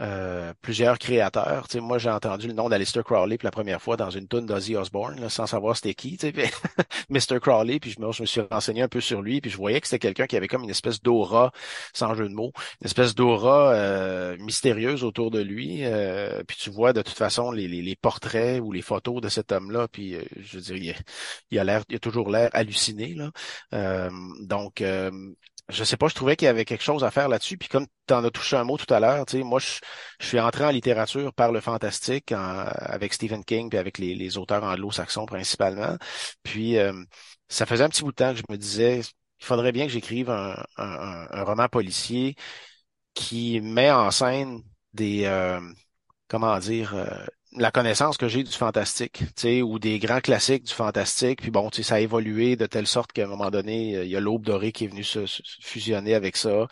euh, plusieurs créateurs. Moi, j'ai entendu le nom d'Aleister Crowley pour la première fois dans une tune d'Ozzy Osbourne, là, sans savoir c'était qui, Mr. Crowley, puis je me, suis renseigné un peu sur lui, puis je voyais que c'était quelqu'un qui avait comme une espèce d'aura, sans jeu de mots, une espèce d'aura euh, mystérieuse autour de lui. euh, puis tu vois de toute façon les, les, les portraits ou les photos de cet homme-là, puis euh, je veux dire, il, il a l'air, il a toujours l'air halluciné là. Euh, donc je sais pas, je trouvais qu'il y avait quelque chose à faire là-dessus. Puis comme tu en as touché un mot tout à l'heure, tu sais, moi, je, je suis entré en littérature par le fantastique, en- avec Stephen King, puis avec les, les auteurs anglo-saxons principalement. Puis euh, ça faisait un petit bout de temps que je me disais, il faudrait bien que j'écrive un, un, un- roman policier qui met en scène des, euh, comment dire, euh, la connaissance que j'ai du fantastique, ou des grands classiques du fantastique. Puis bon, ça a évolué de telle sorte qu'à un moment donné, euh, il y a l'Aube dorée qui est venue se, fusionner avec ça.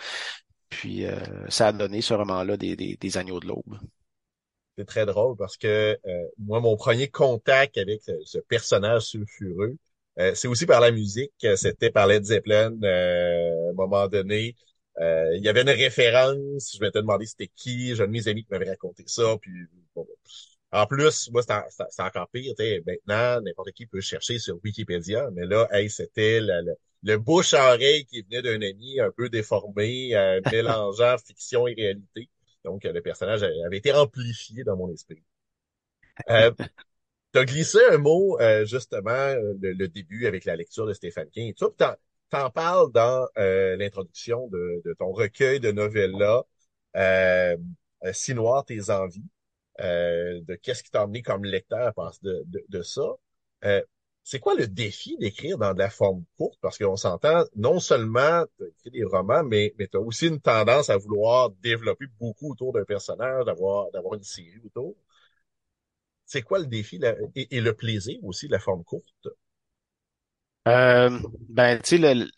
Puis euh, ça a donné ce roman-là des, des, Agneaux de l'Aube. C'est très drôle parce que euh, moi, mon premier contact avec ce, personnage sulfureux, euh, c'est aussi par la musique. C'était par Led Zeppelin. à un moment donné, il y avait une référence. Je m'étais demandé c'était qui. J'ai un de mes amis qui m'avait raconté ça. Puis bon, en plus, moi, c'est en- c'est c'est encore pire. Maintenant, n'importe qui peut chercher sur Wikipédia. Mais là, hey, c'était le, le, le bouche à oreille qui venait d'un ami un peu déformé, euh, mélangeant fiction et réalité. Donc, le personnage avait été amplifié dans mon esprit. Euh, tu as glissé un mot, euh, justement, le, le début avec la lecture de Stephen King. Tu t'en, parles dans euh, l'introduction de, de ton recueil de novellas, euh, euh, Si noir tes envies, euh, de qu'est-ce qui t'a emmené comme lecteur à penser de, de, de ça. Euh, c'est quoi le défi d'écrire dans de la forme courte? Parce qu'on s'entend, non seulement tu écrit des romans, mais, mais tu as aussi une tendance à vouloir développer beaucoup autour d'un personnage, d'avoir, d'avoir une série autour. C'est quoi le défi la- et, et le plaisir aussi de la forme courte? Euh, ben, tu sais, le-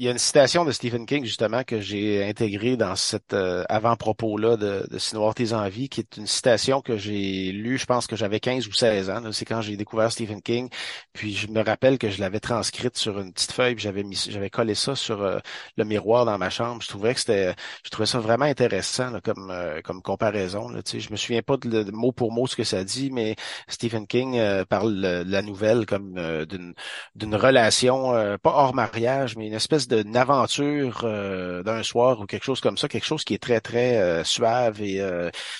il y a une citation de Stephen King, justement, que j'ai intégrée dans cet euh, avant-propos-là de, de noir tes envies, qui est une citation que j'ai lue, je pense que j'avais 15 ou 16 ans. C'est quand j'ai découvert Stephen King. Puis je me rappelle que je l'avais transcrite sur une petite feuille, puis j'avais mis, j'avais collé ça sur euh, le miroir dans ma chambre. Je trouvais que c'était, je trouvais ça vraiment intéressant là, comme euh, comme comparaison. Là, tu je me souviens pas de, de mot pour mot ce que ça dit, mais Stephen King euh, parle de la nouvelle comme euh, d'une d'une relation, euh, pas hors mariage, mais une espèce d'une aventure euh, d'un soir ou quelque chose comme ça, quelque chose qui est très, très euh, suave et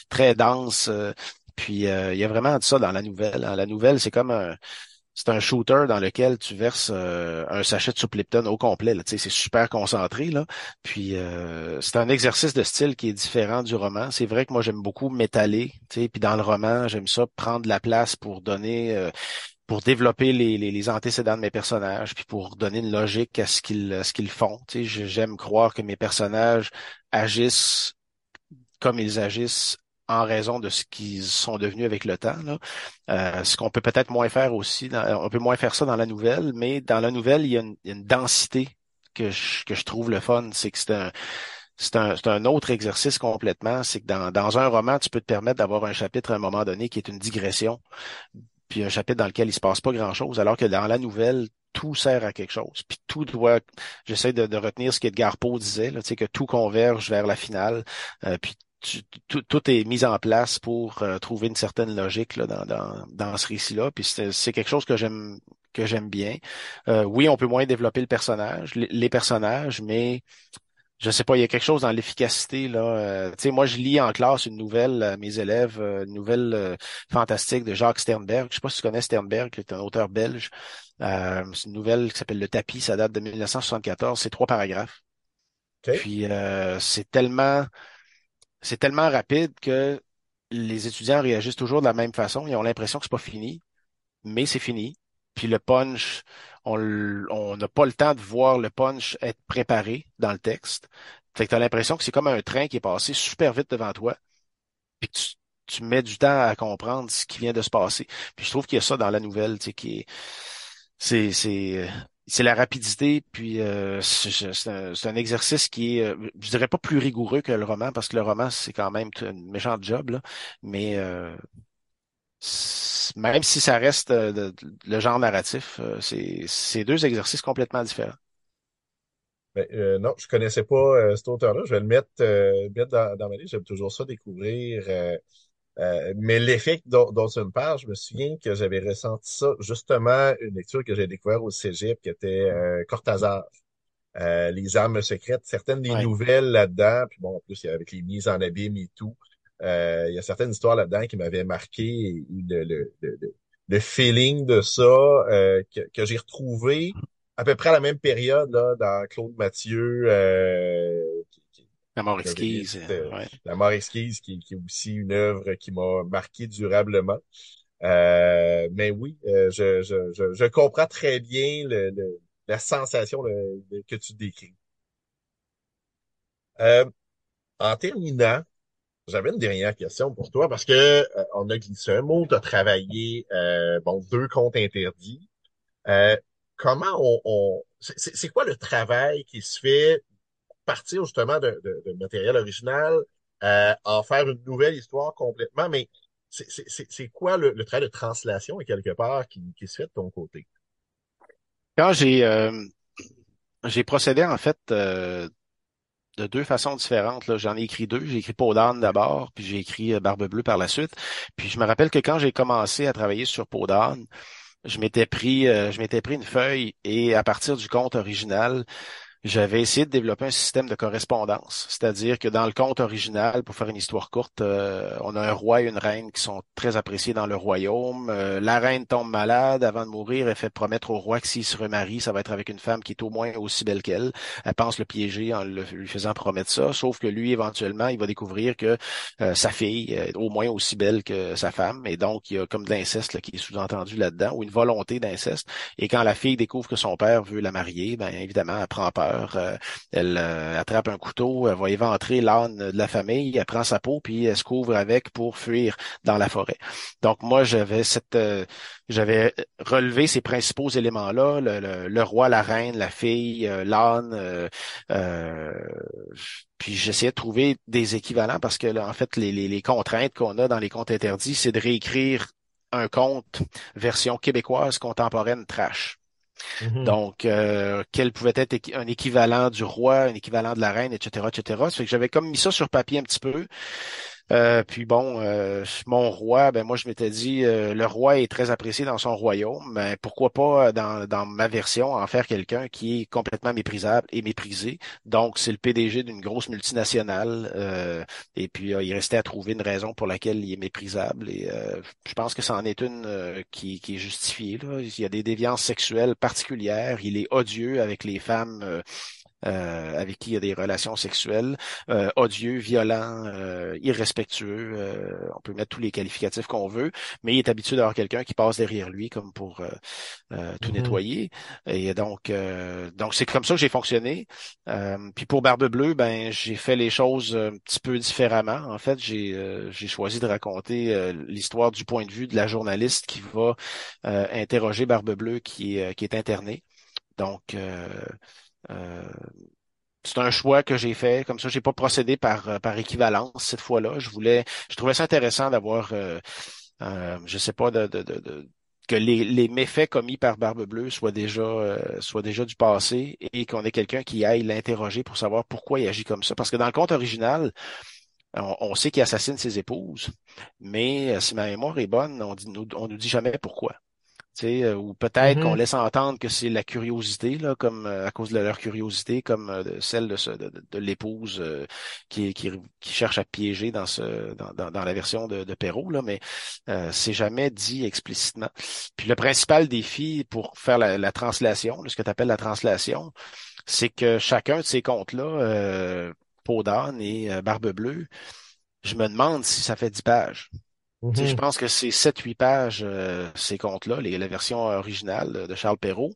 très dense. puis il y a vraiment de ça dans la nouvelle. Hein. La nouvelle, c'est comme un c'est un shooter dans lequel tu verses un sachet de soupe Lipton au complet. C'est super concentré. Là. Puis c'est un exercice de style qui est différent du roman. C'est vrai que moi j'aime beaucoup m'étaler. Puis dans le roman, j'aime ça prendre la place pour donner pour développer les, les, les, antécédents de mes personnages, puis pour donner une logique à ce qu'ils ce qu'ils font. Tu sais, j'aime croire que mes personnages agissent comme ils agissent en raison de ce qu'ils sont devenus avec le temps. Là. Euh, ce qu'on peut peut-être moins faire aussi, on peut moins faire ça dans la nouvelle, mais dans la nouvelle, il y a une, une densité que je, que je trouve le fun. C'est que c'est un c'est un, un, autre exercice complètement. C'est que dans, dans un roman, tu peux te permettre d'avoir un chapitre à un moment donné qui est une digression puis un chapitre dans lequel il se passe pas grand-chose, alors que dans la nouvelle, tout sert à quelque chose. Puis tout doit, j'essaie de, retenir ce qu'Edgar Poe disait, là, que tout converge vers la finale. Euh, puis tout, est mis en place pour euh, trouver une certaine logique là, dans, dans, dans ce récit-là. Puis c'est quelque chose que j'aime que j'aime bien. Euh, oui, on peut moins développer le personnage, les personnages, mais je sais pas, il y a quelque chose dans l'efficacité là. Euh, tu sais, moi je lis en classe une nouvelle à mes élèves, euh, une nouvelle euh, fantastique de Jacques Sternberg. Je sais pas si tu connais Sternberg, qui est un auteur belge. c'est une nouvelle qui s'appelle Le tapis, ça date de 1974. C'est trois paragraphes. Puis c'est tellement, c'est tellement rapide que les étudiants réagissent toujours de la même façon. Ils ont l'impression que c'est pas fini, mais c'est fini. Puis le punch, on n'a pas le temps de voir le punch être préparé dans le texte. Fait que tu as l'impression que c'est comme un train qui est passé super vite devant toi, puis tu, tu mets du temps à comprendre ce qui vient de se passer. Puis je trouve qu'il y a ça dans la nouvelle, tu sais, c'est c'est c'est la rapidité, puis euh, c'est un, exercice qui est, euh, je dirais pas plus rigoureux que le roman, parce que le roman, c'est quand même un méchant job, là, mais euh, même si ça reste euh, le genre narratif, euh, c'est deux exercices complètement différents. Ben, euh, non, je connaissais pas cet auteur-là. Je vais le mettre, mettre dans, dans, ma liste. J'aime toujours ça découvrir. mais l'effet dont, dont tu me parles, je me souviens que j'avais ressenti ça justement une lecture que j'ai découvert au Cégep qui était Cortazar. les armes secrètes, certaines des nouvelles là-dedans, puis bon, en plus, avec les mises en abîme et tout. Euh, il y a certaines histoires là-dedans qui m'avaient marqué le, le, le, le, feeling de ça euh, que, que j'ai retrouvé à peu près à la même période là, dans Claude Mathieu. Euh, la mort exquise. La mort exquise, qui, qui, est aussi une œuvre qui m'a marqué durablement. Euh, mais oui, je, je, je, je, comprends très bien le, la sensation que tu décris. en terminant, j'avais une dernière question pour toi parce que euh, on a glissé un mot, tu as travaillé euh, bon deux comptes interdits. Euh, comment on, c'est quoi le travail qui se fait partir justement de, matériel original, en faire une nouvelle histoire complètement, mais c'est quoi le, le, travail de translation quelque part qui, qui se fait de ton côté? Quand j'ai j'ai procédé en fait de deux façons différentes. J'en ai écrit deux. J'ai écrit Peau d'abord, puis j'ai écrit euh, Barbe Bleue par la suite. Puis je me rappelle que quand j'ai commencé à travailler sur Peau je m'étais pris, euh, je m'étais pris une feuille et à partir du conte original, j'avais essayé de développer un système de correspondance. C'est-à-dire que dans le conte original, pour faire une histoire courte, euh, on a un roi et une reine qui sont très appréciés dans le royaume. Euh, la reine tombe malade. Avant de mourir, elle fait promettre au roi que s'il se remarie, ça va être avec une femme qui est au moins aussi belle qu'elle. Elle pense le piéger en lui faisant promettre ça. Sauf que lui, éventuellement, il va découvrir que euh, sa fille est au moins aussi belle que sa femme. Et donc, il y a comme de l'inceste qui est sous-entendu là-dedans, ou une volonté d'inceste. Et quand la fille découvre que son père veut la marier, ben évidemment, elle prend peur euh, elle euh, attrape un couteau, elle va éventrer l'âne de la famille, elle prend sa peau, puis elle se couvre avec pour fuir dans la forêt. Donc moi, j'avais cette, euh, j'avais relevé ces principaux éléments-là, le, roi, la reine, la fille, l'âne, puis j'essayais de trouver des équivalents parce que en fait, les, les contraintes qu'on a dans les contes interdits, c'est de réécrire un conte version québécoise contemporaine trash. Mm-hmm. Donc, euh, quel pouvait être un équivalent du roi, un équivalent de la reine, etc., etc. Ça que j'avais comme mis ça sur papier un petit peu. Euh, puis bon, euh, mon roi, ben moi je m'étais dit, euh, le roi est très apprécié dans son royaume, mais pourquoi pas dans, dans ma version en faire quelqu'un qui est complètement méprisable et méprisé. Donc c'est le PDG d'une grosse multinationale, et puis il restait à trouver une raison pour laquelle il est méprisable. Et je pense que ça en est une qui, qui est justifiée. Il y a des déviances sexuelles particulières. Il est odieux avec les femmes avec qui il y a des relations sexuelles, euh, odieux, violent, euh, irrespectueux. Euh, on peut mettre tous les qualificatifs qu'on veut, mais il est habitué d'avoir quelqu'un qui passe derrière lui comme pour tout mm-hmm. nettoyer. Et donc, donc c'est comme ça que j'ai fonctionné. puis pour Barbe Bleue, ben j'ai fait les choses un petit peu différemment. En fait, j'ai j'ai choisi de raconter l'histoire du point de vue de la journaliste qui va interroger Barbe Bleue qui est qui est internée. Donc euh, c'est un choix que j'ai fait. Comme ça, j'ai pas procédé par, euh, par équivalence cette fois-là. Je voulais, je trouvais ça intéressant d'avoir, euh, euh, je sais pas, que les, les, méfaits commis par Barbe Bleue soient déjà, euh, déjà du passé et qu'on ait quelqu'un qui aille l'interroger pour savoir pourquoi il agit comme ça. Parce que dans le conte original, on, on sait qu'il assassine ses épouses, mais si ma mémoire est bonne, on, dit, on nous dit jamais pourquoi. Euh, ou peut-être qu'on mm-hmm. laisse entendre que c'est la curiosité, là, comme euh, à cause de leur curiosité, comme euh, celle de, de, de l'épouse qui, qui, qui, cherche à piéger dans ce dans, dans, la version de, de Perrault, là, mais c'est jamais dit explicitement. Puis le principal défi pour faire la, la translation, ce que tu appelles la translation, c'est que chacun de ces contes-là, euh, Peau d'âne et Barbe bleue, je me demande si ça fait dix pages. Je mm-hmm. pense que c'est 7-8 pages, euh, ces contes-là, la version originale de Charles Perrault.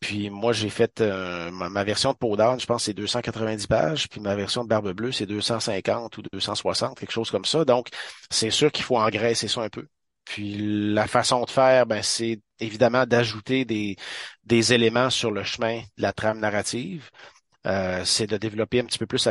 Puis moi, j'ai fait euh, ma, version de Peau d'âne, je pense c'est 290 pages, puis ma version de Barbe Bleue, c'est 250 ou 260, quelque chose comme ça. Donc, c'est sûr qu'il faut engraisser ça un peu. Puis la façon de faire, ben, c'est évidemment d'ajouter des, des éléments sur le chemin de la trame narrative. Euh, c'est de développer un petit peu plus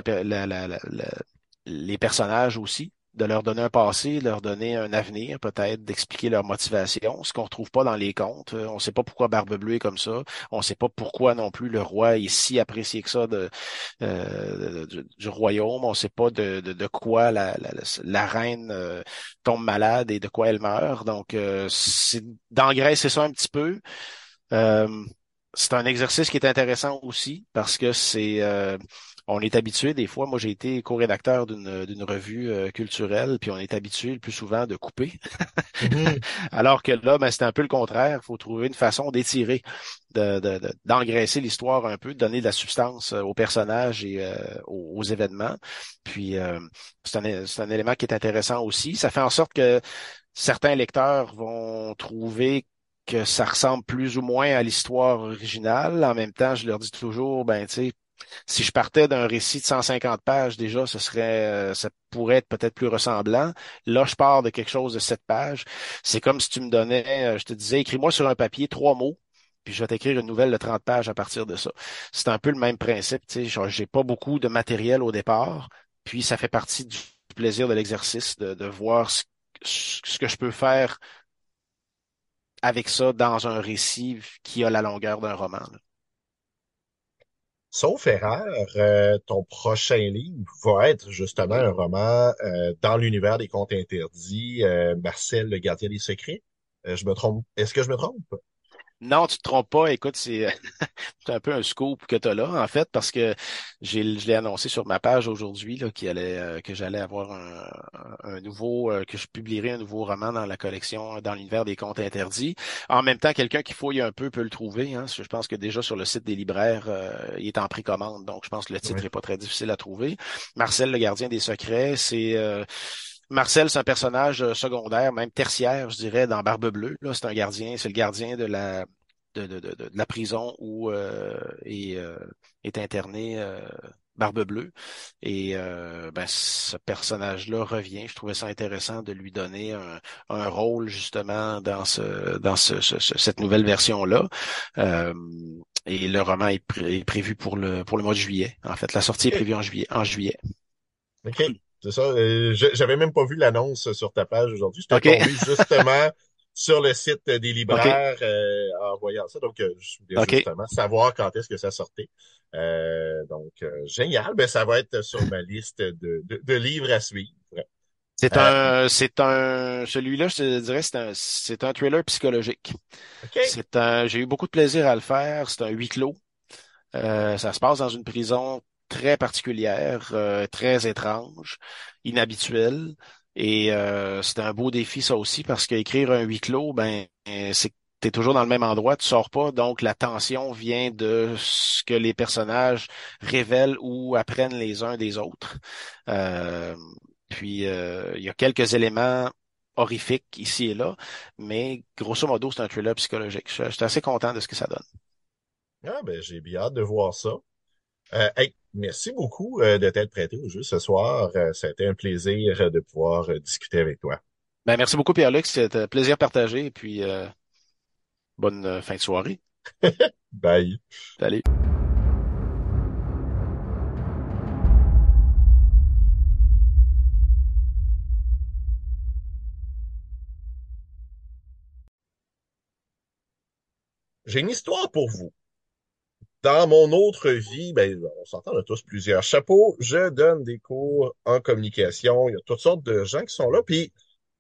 les personnages aussi de leur donner un passé, leur donner un avenir, peut-être, d'expliquer leur motivation, ce qu'on retrouve pas dans les contes. Euh, on ne sait pas pourquoi Barbe Bleue est comme ça. On ne sait pas pourquoi non plus le roi est si apprécié que ça euh, du, royaume. On ne sait pas de, quoi la, reine euh, tombe malade et de quoi elle meurt. Donc, c'est d'engraisser ça un petit peu. c'est un exercice qui est intéressant aussi parce que c'est on est habitué des fois, moi j'ai été co-rédacteur d'une revue euh, culturelle, puis on est habitué le plus souvent de couper. Mm-hmm. Alors que là, ben, c'est un peu le contraire. Il faut trouver une façon d'étirer, d'engraisser l'histoire un peu, de donner de la substance euh, aux personnages et euh, aux, événements. Puis c'est un, un élément qui est intéressant aussi. Ça fait en sorte que certains lecteurs vont trouver que ça ressemble plus ou moins à l'histoire originale. En même temps, je leur dis toujours, ben, tu sais, si je partais d'un récit de 150 pages, déjà, ce serait, euh, ça pourrait être peut-être plus ressemblant. Là, je pars de quelque chose de 7 pages. C'est comme si tu me donnais, euh, je te disais, écris-moi sur un papier trois mots, puis je vais t'écrire une nouvelle de 30 pages à partir de ça. C'est un peu le même principe. Tu sais, j'ai pas beaucoup de matériel au départ, puis ça fait partie du plaisir de l'exercice de, voir ce que je peux faire avec ça dans un récit qui a la longueur d'un roman. Sauf erreur, euh, ton prochain livre va être justement un roman euh, dans l'univers des contes interdits, euh, Marcel, le gardien des secrets. je me trompe? Est-ce que je me trompe? Non, tu te trompes pas. Écoute, c'est un peu un scoop que tu as là, en fait, parce que j'ai, je l'ai annoncé sur ma page aujourd'hui là, qu'il allait, euh, que j'allais avoir un, un nouveau, euh, que je publierai un nouveau roman dans la collection dans l'univers des contes interdits. En même temps, quelqu'un qui fouille un peu peut le trouver. Hein, je pense que déjà sur le site des libraires, euh, il est en précommande, donc je pense que le titre est pas très difficile à trouver. Marcel, le gardien des secrets, c'est Marcel, c'est un personnage euh, secondaire, même tertiaire, je dirais, dans Barbe Bleue. Là, c'est un gardien, c'est le gardien de la de, de, de, de la prison où euh, est, euh, est interné euh, Barbe Bleue. Et ben, ce personnage-là revient. Je trouvais ça intéressant de lui donner un, un rôle justement dans ce dans ce, cette nouvelle version-là. et le roman est, prévu pour le pour le mois de juillet. En fait, la sortie est prévue en juillet. En juillet. OK. C'est ça. Euh, j'avais même pas vu l'annonce sur ta page aujourd'hui. J'étais tombé justement sur le site des libraires euh, en voyant ça. Donc, euh, je voulais justement savoir quand est-ce que ça sortait. donc, génial. Ben, ça va être sur ma liste de, de, livres à suivre. C'est Euh, un, c'est un, celui-là, je te dirais, c'est un, c'est un thriller psychologique. C'est un, j'ai eu beaucoup de plaisir à le faire. C'est un huis clos. Euh, ça se passe dans une prison très particulière, euh, très étrange, inhabituelle. Et euh, c'est un beau défi, ça aussi, parce qu'écrire un huis clos, ben, c'est que t'es toujours dans le même endroit, tu sors pas, donc la tension vient de ce que les personnages révèlent ou apprennent les uns des autres. Euh, puis euh, il y a quelques éléments horrifiques ici et là, mais grosso modo, c'est un thriller psychologique. Je, je suis assez content de ce que ça donne. Ah, ben, j'ai bien hâte de voir ça. Euh, hey, merci beaucoup euh, de t'être prêté au jeu ce soir. Euh, ça a été un plaisir euh, de pouvoir euh, discuter avec toi. Ben, merci beaucoup, Pierre-Luc. C'était un plaisir partagé et puis euh, bonne euh, fin de soirée. Bye. Salut. J'ai une histoire pour vous. Dans mon autre vie, ben, on s'entend, on a tous plusieurs chapeaux. Je donne des cours en communication. Il y a toutes sortes de gens qui sont là. Puis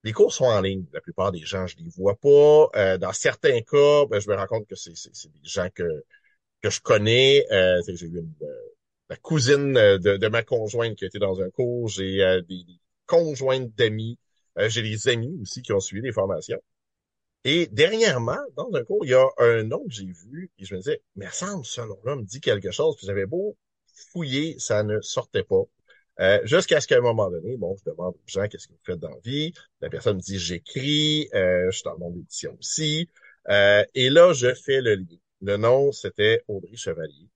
les cours sont en ligne. La plupart des gens, je les vois pas. Euh, dans certains cas, ben, je me rends compte que c'est des gens que, que je connais. Euh, j'ai eu une, euh, la cousine euh, de, de ma conjointe qui été dans un cours. J'ai euh, des, des conjointes d'amis. Euh, j'ai des amis aussi qui ont suivi des formations. Et dernièrement, dans un cours, il y a un nom que j'ai vu et je me disais, mais ça semble, ce nom-là me dit quelque chose. Puis j'avais beau fouiller, ça ne sortait pas. Euh, jusqu'à ce qu'à un moment donné, bon, je demande aux gens qu'est-ce que vous faites dans la vie? La personne me dit, j'écris, euh, je suis dans le monde d'édition aussi. Euh, et là, je fais le lien. Le nom, c'était Audrey Chevalier.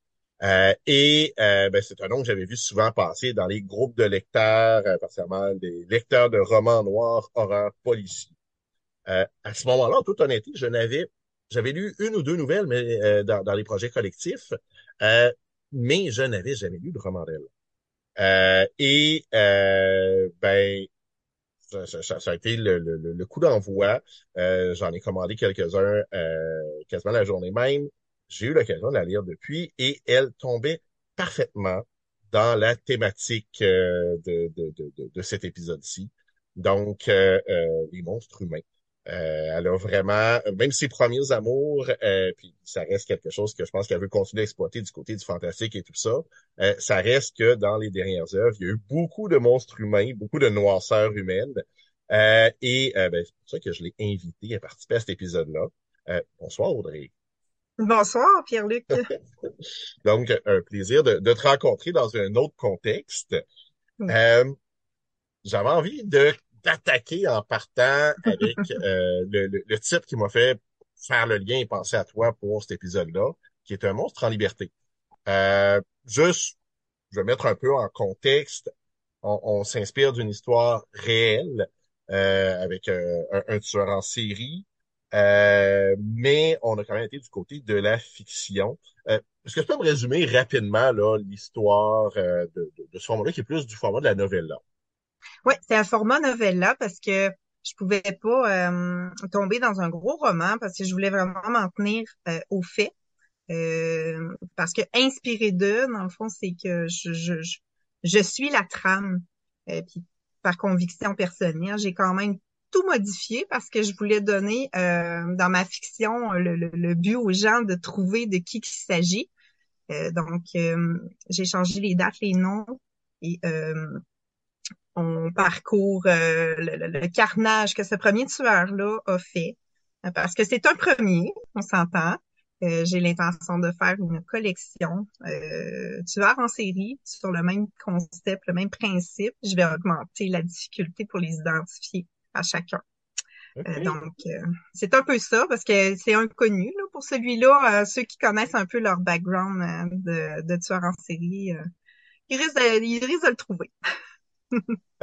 Euh, et euh, ben, c'est un nom que j'avais vu souvent passer dans les groupes de lecteurs, particulièrement des lecteurs de romans noirs, horreurs, policiers. Euh, à ce moment-là, en toute honnêteté, je n'avais, j'avais lu une ou deux nouvelles, mais euh, dans, dans les projets collectifs, euh, mais je n'avais jamais lu de roman d'elle. Euh, et euh, ben, ça, ça- ça- a été le, le- le- coup d'envoi. Euh, j'en ai commandé quelques-uns quasiment la journée même. J'ai eu l'occasion de la lire depuis et elle tombait parfaitement dans la thématique de, de, de, de, de cet épisode-ci. Donc, euh, euh, les monstres humains. Euh, elle a vraiment, même ses premiers amours, euh, puis ça reste quelque chose que je pense qu'elle veut continuer à exploiter du côté du fantastique et tout ça. Euh, ça reste que dans les dernières œuvres, il y a eu beaucoup de monstres humains, beaucoup de noirceurs humaines. Euh, et euh, ben, c'est pour ça que je l'ai invité à participer à cet épisode-là. Euh, bonsoir Audrey. Bonsoir, Pierre-Luc. Donc, un plaisir de, de te rencontrer dans un autre contexte. Oui. Euh, j'avais envie de d'attaquer en partant avec euh, le, le, le titre qui m'a fait faire le lien et penser à toi pour cet épisode-là, qui est un monstre en liberté. Euh, juste, je vais mettre un peu en contexte. On, on s'inspire d'une histoire réelle euh, avec euh, un, un tueur en série, euh, mais on a quand même été du côté de la fiction. Euh, Est-ce que tu peux me résumer rapidement là l'histoire euh, de, de, de ce format-là, qui est plus du format de la novella? Oui, c'est un format novella parce que je pouvais pas euh, tomber dans un gros roman parce que je voulais vraiment m'en tenir euh, aux faits. Euh, parce que inspiré d'eux, dans le fond, c'est que je, je, je, suis la trame. Euh, puis par conviction personnelle, j'ai quand même tout modifié parce que je voulais donner euh, dans ma fiction le, le, le but aux gens de trouver de qui il s'agit. Euh, donc, j'ai changé les dates, les noms et on parcourt euh, le, le- le carnage que ce premier tueur-là a fait. Euh, Parce que c'est un premier, on s'entend. Euh, j'ai l'intention de faire une collection euh, tueurs en série sur le même concept, le même principe. Je vais augmenter la difficulté pour les identifier à chacun. Euh, donc, euh, c'est un peu ça, parce que c'est inconnu là, pour celui-là. Ceux qui connaissent un peu leur background de, de tueurs en série, euh, ils, risquent de, ils risquent de le trouver.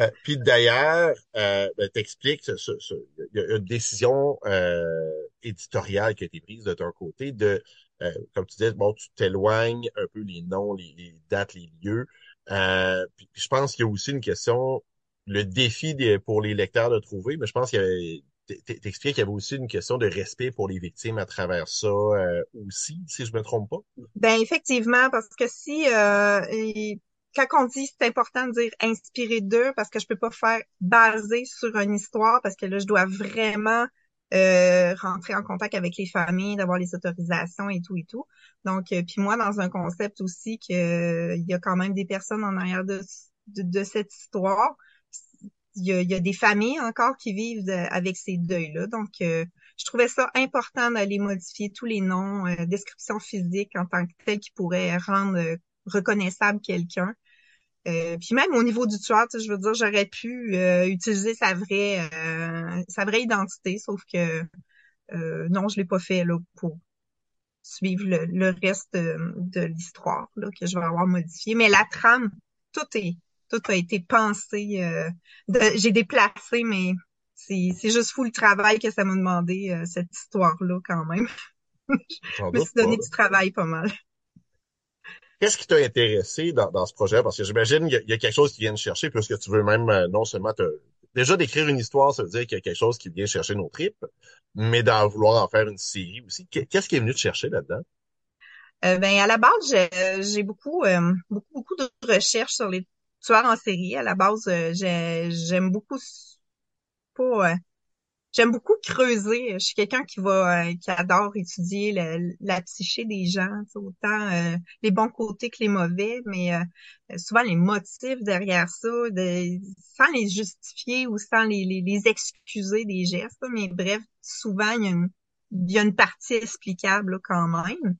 Euh, puis d'ailleurs, euh, ben, t'expliques, il y a une décision euh, éditoriale qui a été prise de ton côté de, euh, comme tu disais, bon, tu t'éloignes un peu les noms, les, dates, les lieux. Euh, puis, je pense qu'il y a aussi une question, le défi pour les lecteurs de trouver, mais je pense qu'il y avait, t'expliques qu'il y avait aussi une question de respect pour les victimes à travers ça euh, aussi, si je me trompe pas. Ben effectivement, parce que si euh, quand on dit c'est important de dire inspiré d'eux parce que je peux pas faire baser sur une histoire parce que là je dois vraiment euh, rentrer en contact avec les familles, d'avoir les autorisations et tout et tout. Donc, euh, puis moi, dans un concept aussi que euh, il y a quand même des personnes en arrière de, de, cette histoire. Il y, a, y, a, des familles encore qui vivent avec ces deuils-là. Donc, je trouvais ça important d'aller modifier tous les noms, descriptions physiques en tant que telles qui pourraient rendre reconnaissable quelqu'un. Euh, puis même au niveau du tueur, je veux dire, j'aurais pu euh, utiliser sa vraie euh, sa vraie identité, sauf que non, je l'ai pas fait là pour suivre le, reste de, l'histoire là que je vais avoir modifié. Mais la trame, tout est tout a été pensé. J'ai déplacé, mais c'est c'est juste fou le travail que ça m'a demandé cette histoire là quand même. je me suis donné du travail pas mal. Qu'est-ce qui t'a intéressé dans, dans, ce projet? Parce que j'imagine qu'il y, a quelque chose qui vient de chercher, puisque tu veux même euh, non seulement te... Déjà, d'écrire une histoire, ça veut dire qu'il y a quelque chose qui vient chercher nos tripes, mais d'en vouloir en faire une série aussi. Qu'est-ce qui est venu te chercher là-dedans? Euh, ben à la base, j'ai beaucoup, euh, beaucoup, beaucoup de recherches sur les tueurs en série. À la base, j'aime beaucoup pas j'aime beaucoup creuser. Je suis quelqu'un qui va euh, qui adore étudier la psyché des gens, autant euh, les bons côtés que les mauvais, mais euh, souvent les motifs derrière ça, de, sans les justifier ou sans les, les, excuser des gestes. Mais bref, souvent il y a une, il y a une partie explicable quand même.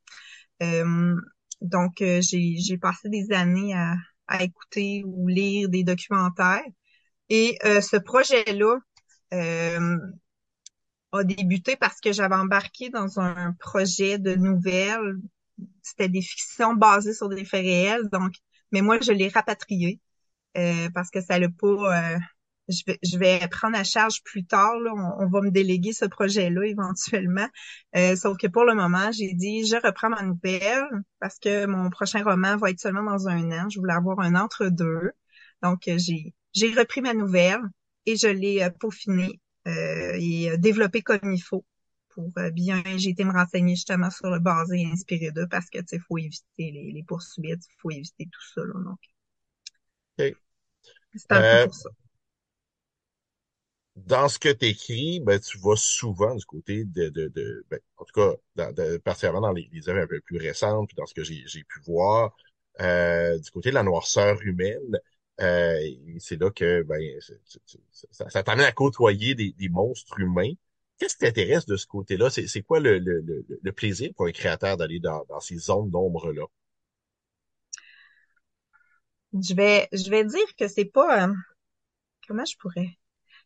donc j'ai j'ai passé des années à, à écouter ou lire des documentaires. Et ce projet-là, euh, a débuté parce que j'avais embarqué dans un projet de nouvelles. C'était des fictions basées sur des faits réels, donc, mais moi je l'ai rapatrié euh, parce que ça l'a pas. Euh, je vais, je vais prendre à charge plus tard. Là, on, va me déléguer ce projet-là éventuellement. Euh, sauf que pour le moment, j'ai dit je reprends ma nouvelle parce que mon prochain roman va être seulement dans un an. Je voulais avoir un entre-deux. Donc, j'ai j'ai repris ma nouvelle et je l'ai euh, peaufinée euh, et développée comme il faut pour euh, bien. J'ai été me renseigner justement sur le basé et inspiré d'eux parce que tu sais, faut éviter les, les poursuites, faut éviter tout ça là. Donc, okay. c'est un pour ça dans ce que tu écris, ben, tu vas souvent du côté de, de, de ben, en tout cas, dans, de, particulièrement dans les, les, œuvres un peu plus récentes, puis dans ce que j'ai pu voir, euh, du côté de la noirceur humaine, euh, c'est là que ben, ça, ça t'amène à côtoyer des, monstres humains. Qu'est-ce qui t'intéresse de ce côté-là? C'est quoi le, plaisir pour un créateur d'aller dans, ces zones d'ombre-là? Je vais, je vais dire que c'est pas... Euh, comment je pourrais...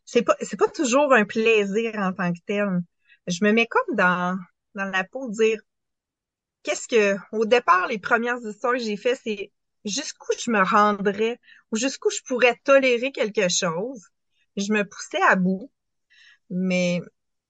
C'est pas, pas toujours un plaisir en tant que tel. Je me mets comme dans, dans la peau de dire qu'est-ce que, au départ, les premières histoires que j'ai fait, c'est jusqu'où je me rendrais ou jusqu'où je pourrais tolérer quelque chose. Je me poussais à bout. Mais,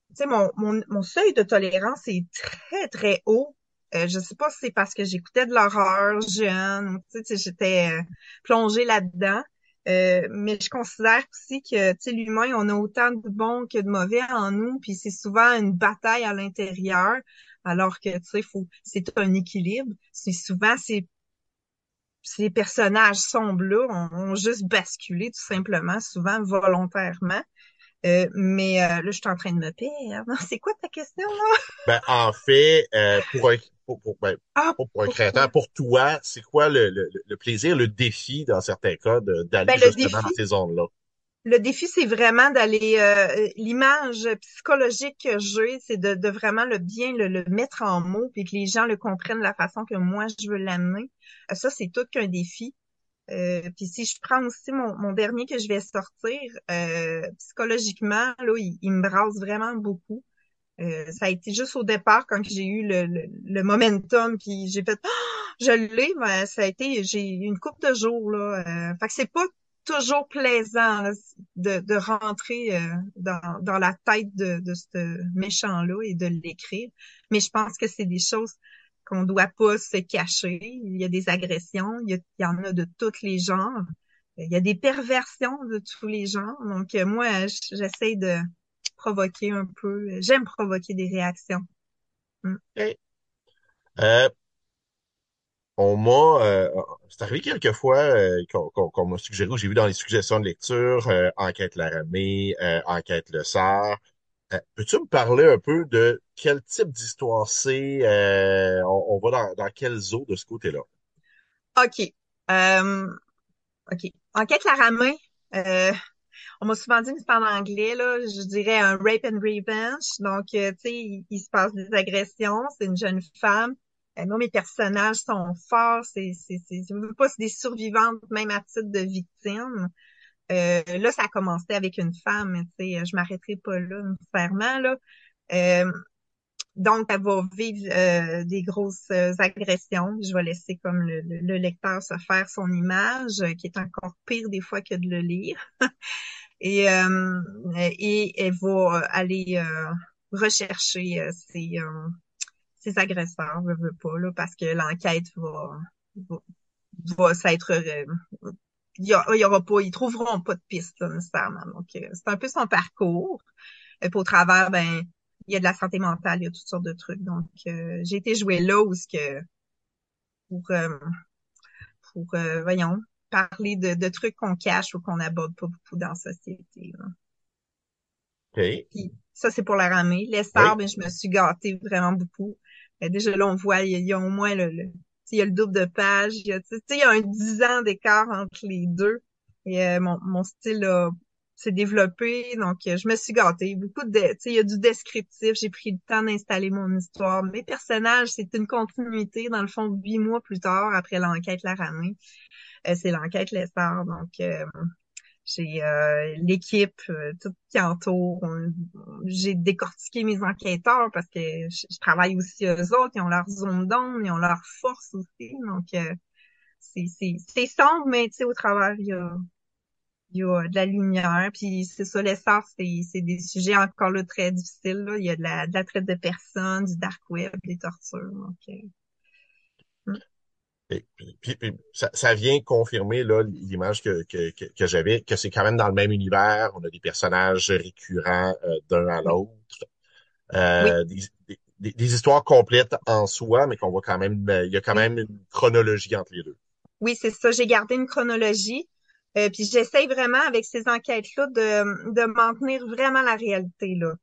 tu sais, mon, mon, mon, seuil de tolérance est très, très haut. Euh, je sais pas si c'est parce que j'écoutais de l'horreur jeune, tu sais, j'étais euh, plongée là-dedans. Euh, mais je considère aussi que, l'humain, on a autant de bons que de mauvais en nous, puis c'est souvent une bataille à l'intérieur, alors que, tu sais, faut, c'est un équilibre. C'est souvent, c'est ces personnages sombres-là ont, juste basculé tout simplement, souvent volontairement. Euh, mais euh, là, je suis en train de me perdre. C'est quoi ta question là? Ben en fait, euh, pour un pour, pour, ben, ah, pour, un créateur, pour toi, c'est quoi le, le, le, plaisir, le défi dans certains cas d'aller ben, justement dans ces zones-là? Le défi, c'est vraiment d'aller euh, l'image psychologique que j'ai, c'est de, vraiment le bien le, mettre en mots puis que les gens le comprennent de la façon que moi je veux l'amener. Euh, ça, c'est tout qu'un défi. Euh, puis si je prends aussi mon, mon dernier que je vais sortir, psychologiquement, là, il, me brasse vraiment beaucoup. ça a été juste au départ quand j'ai eu le, le, momentum puis j'ai fait oh, je l'ai ben, ça a été j'ai une coupe de jours là fait que c'est pas toujours plaisant de, de rentrer euh, dans, dans la tête de, de ce méchant-là et de l'écrire. Mais je pense que c'est des choses qu'on doit pas se cacher. Il y a des agressions, il y, en a de tous les genres. Il y a des perversions de tous les genres. Donc euh, moi, j'essaie de provoquer un peu. J'aime provoquer des réactions. Mm. Euh, on m'a, euh, c'est arrivé quelques fois euh, qu'on qu'on- qu'on m'a suggéré, ou j'ai vu dans les suggestions de lecture, euh, Enquête Laramie, euh, Enquête Le Sarre. Euh, peux-tu me parler un peu de quel type d'histoire c'est? euh, on, on va dans, dans quelle zone de ce côté-là? OK. OK. Enquête Laramin. Euh, on m'a souvent dit, mais c'est en anglais, là, je dirais un rape and revenge. Donc, tu sais, il, il se passe des agressions. C'est une jeune femme. Moi, mes personnages sont forts. C'est, c'est, je veux pas, c'est des survivantes, même à titre de victime. Euh, là, ça a commencé avec une femme, tu sais, je m'arrêterai pas là nécessairement, là. Euh, donc, elle va vivre euh, des grosses euh, agressions. Je vais laisser comme le, le- le lecteur se faire son image, euh, qui est encore pire des fois que de le lire. et, euh, et elle va aller rechercher ses, ses agresseurs, je veux pas, là, parce que l'enquête va, va, va s'être... euh, il y, aura pas, ils trouveront pas de piste là, nécessairement. Donc, euh, c'est un peu son parcours. Et puis au travers, ben, il y a de la santé mentale, il y a toutes sortes de trucs. Donc, euh, j'ai été jouer là où ce que pour euh, pour euh, voyons parler de, de trucs qu'on cache ou qu'on aborde pas beaucoup dans la société. là. Puis ça, c'est pour la ramée. Les stars, ben, je me suis gâtée vraiment beaucoup. Euh, déjà là, on voit, il y a, au moins le, le- il y a le double de page. Il y a, il y a un 10 ans d'écart entre les deux. Et euh, mon, mon style s'est développé, donc euh, je me suis gâtée. Beaucoup de, il y a du descriptif. J'ai pris le temps d'installer mon histoire. Mes personnages, c'est une continuité. Dans le fond, huit mois plus tard, après l'enquête La Ramée, euh, c'est l'enquête Lessard. Donc, euh, j'ai euh, l'équipe, euh, tout qui entoure. J'ai décortiqué mes enquêteurs parce que je, travaille aussi eux autres. Ils ont leur zone d'ombre, ils ont leur force aussi. Donc, euh, c'est sombre, mais tu sais, au travers, il y a, il y a de la lumière. Puis c'est ça, l'essor, c'est c'est des sujets encore là très difficiles. Là. Il y a de la, de la traite de personnes, du dark web, des tortures. Donc, euh, Et puis, puis- puis ça, ça vient confirmer là l'image que, que, que, que j'avais, que c'est quand même dans le même univers. On a des personnages récurrents euh, d'un à l'autre. Euh, des, des, des- des histoires complètes en soi, mais qu'on voit quand même, euh, il y a quand même une chronologie entre les deux. Oui, c'est ça. J'ai gardé une chronologie. Euh, puis j'essaye vraiment avec ces enquêtes-là de, de maintenir vraiment la réalité là.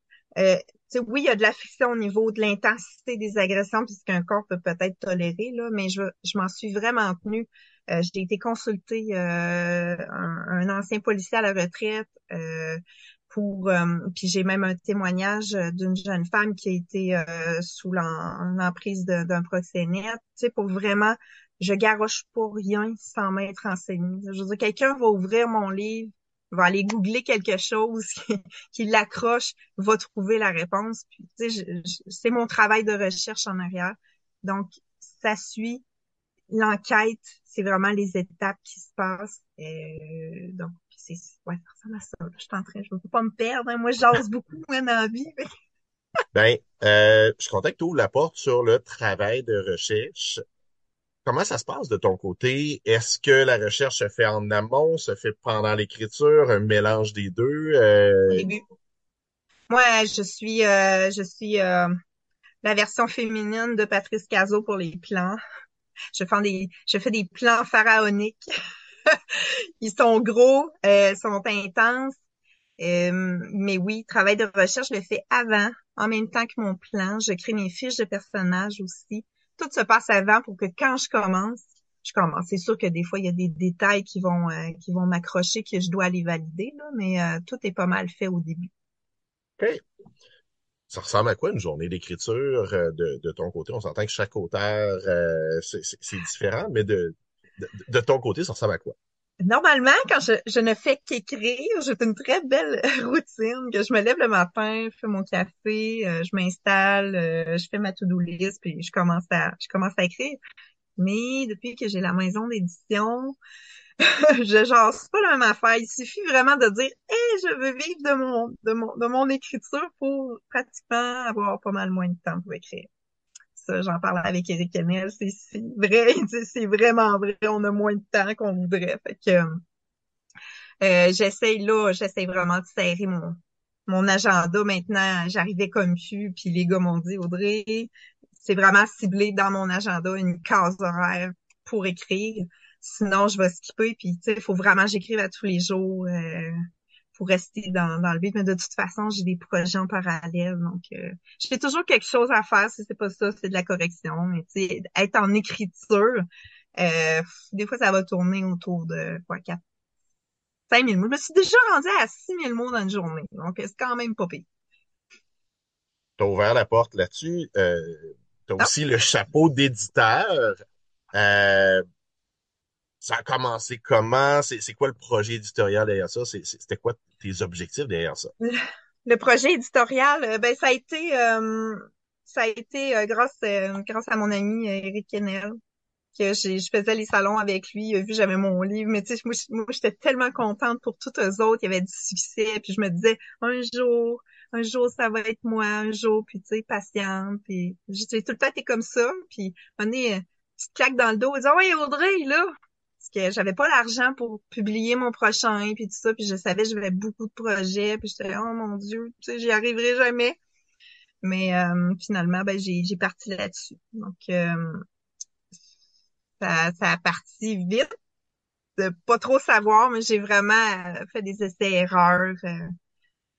Euh, tu sais, oui, il y a de la fiction au niveau de l'intensité des agressions, puisqu'un corps peut peut-être tolérer là, mais je, je m'en suis vraiment tenue. Euh, j'ai été consulter euh, un, ancien policier à la retraite euh, pour, euh, puis j'ai même un témoignage d'une jeune femme qui a été euh, sous l'emprise d'un proxénète, tu sais, pour vraiment je garoche pas rien sans m'être renseigné. Je veux dire, quelqu'un va ouvrir mon livre, va aller googler quelque chose qui, qui l'accroche, va trouver la réponse. Puis, tu sais, je- je- c'est mon travail de recherche en arrière. Donc, ça suit l'enquête, c'est vraiment les étapes qui se passent. Euh, donc, c'est ouais, ça ressemble à ça. là. Je suis en train, je veux pas me perdre. hein. Moi, je jase beaucoup moi, dans la vie. mais- Ben, euh, je suis content que tu ouvres la porte sur le travail de recherche. Comment ça se passe de ton côté? Est-ce que la recherche se fait en amont, se fait pendant l'écriture, un mélange des deux? Euh? Moi, je suis, euh, je suis euh, la version féminine de Patrice Cazot pour les plans. Je fais des, plans pharaoniques. Ils sont gros, euh, sont intenses. Mais oui, travail de recherche, je le fais avant, en même temps que mon plan. Je crée mes fiches de personnages aussi. Tout se passe avant pour que quand je commence, je commence. C'est sûr que des fois, il y a des détails qui vont euh, qui vont m'accrocher, que je dois aller valider, là, mais euh, tout est pas mal fait au début. OK. Ça ressemble à quoi une journée d'écriture euh, de, de ton côté? On s'entend que chaque auteur, euh, c'est différent, mais de, de ton côté, ça ressemble à quoi? Normalement, quand je, ne fais qu'écrire, j'ai une très belle routine, que je me lève le matin, je fais mon café, euh, je m'installe, euh, je fais ma to-do list, puis je commence à je commence à écrire. Mais depuis que j'ai la maison d'édition, je jase pas la même affaire. Il suffit vraiment de dire Hey, je veux vivre de mon de mon de mon écriture pour pratiquement avoir pas mal moins de temps pour écrire. Ça, j'en parlais avec Eric Kennel, c'est c'est vrai, c'est vraiment vrai, on a moins de temps qu'on voudrait. Fait que euh, j'essaye là, j'essaye vraiment de serrer mon mon agenda maintenant. J'arrivais comme pu, puis les gars m'ont dit Audrey, c'est vraiment ciblé dans mon agenda une case horaire pour écrire. Sinon, je vais skipper. Puis, tu sais, il faut vraiment j'écrive à tous les jours euh, pour rester dans, dans le but. Mais de toute façon, j'ai des projets en parallèle. Donc, euh, j'ai toujours quelque chose à faire. Si c'est pas ça, c'est de la correction. Mais tu sais, être en écriture, euh, des fois, ça va tourner autour de quoi, 4, 5 000 mots. Je me suis déjà rendu à 6 000 mots dans une journée. Donc, c'est quand même pas pire. T'as ouvert la porte là-dessus. Euh, t'as Ah. aussi le chapeau d'éditeur. Euh, ça a commencé comment? C'est quoi le projet éditorial derrière ça? C'était quoi tes objectifs derrière ça? Le projet éditorial, euh, ben ça a été euh, ça a été euh, grâce euh, grâce à mon ami euh, Eric Kennel que je faisais les salons avec lui, il a vu j'avais mon livre, mais tu sais moi, j'étais tellement contente pour tous eux autres, il y avait du succès, puis je me disais un jour, un jour ça va être moi, un jour, puis tu sais patiente, puis j'ai tout le temps été comme ça, puis moment donné, euh, petite claque dans le dos, disant ouais Audrey là, parce que j'avais pas l'argent pour publier mon prochain puis tout ça puis je savais que j'avais beaucoup de projets puis j'étais oh mon dieu tu sais j'y arriverai jamais. Mais euh, finalement ben j'ai j'ai parti là-dessus. Donc euh, ça ça a parti vite de pas trop savoir mais j'ai vraiment euh, fait des essais erreurs euh,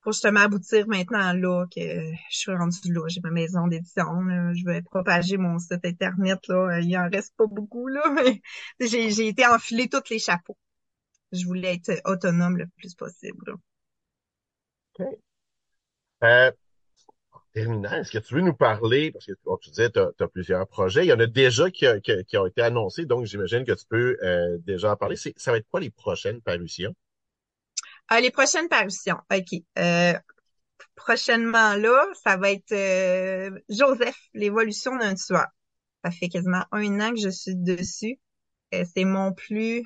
pour justement aboutir maintenant là que je suis rendue là j'ai ma maison d'édition je vais propager mon site internet là il en reste pas beaucoup là mais j'ai été enfiler tous les chapeaux je voulais être autonome le plus possible là. Euh, en terminant, est-ce que tu veux nous parler, parce que bon, tu disais tu as, plusieurs projets, il y en a déjà qui, qui, qui ont été annoncés, donc j'imagine que tu peux euh, déjà en parler. Ça va être quoi les prochaines parutions? Ah, les prochaines parutions. OK. Euh, prochainement, là, ça va être euh, Joseph, l'évolution d'un tueur. Ça fait quasiment un an que je suis dessus. Euh, c'est mon plus...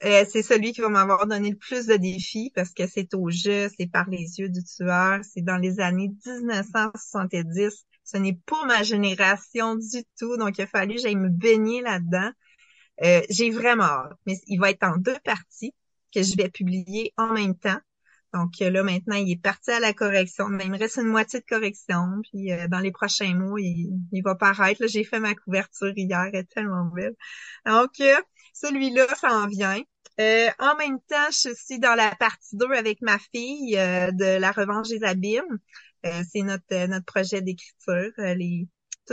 c'est celui qui va m'avoir donné le plus de défis parce que c'est au jeu, c'est par les yeux du tueur, c'est dans les années 1970. Ce n'est pas ma génération du tout, donc il a fallu que j'aille me baigner là-dedans. J'ai vraiment mais il va être en deux parties que je vais publier en même temps. Donc euh, là, maintenant, il est parti à la correction. Mais il me reste une moitié de correction. Puis euh, dans les prochains mois, il, il va paraître. J'ai fait ma couverture hier, elle est tellement belle. Donc, euh, celui-là, ça en vient. Euh, en même temps, je suis dans la partie 2 avec ma fille de La Revanche des Abîmes. C'est notre, notre projet d'écriture. Les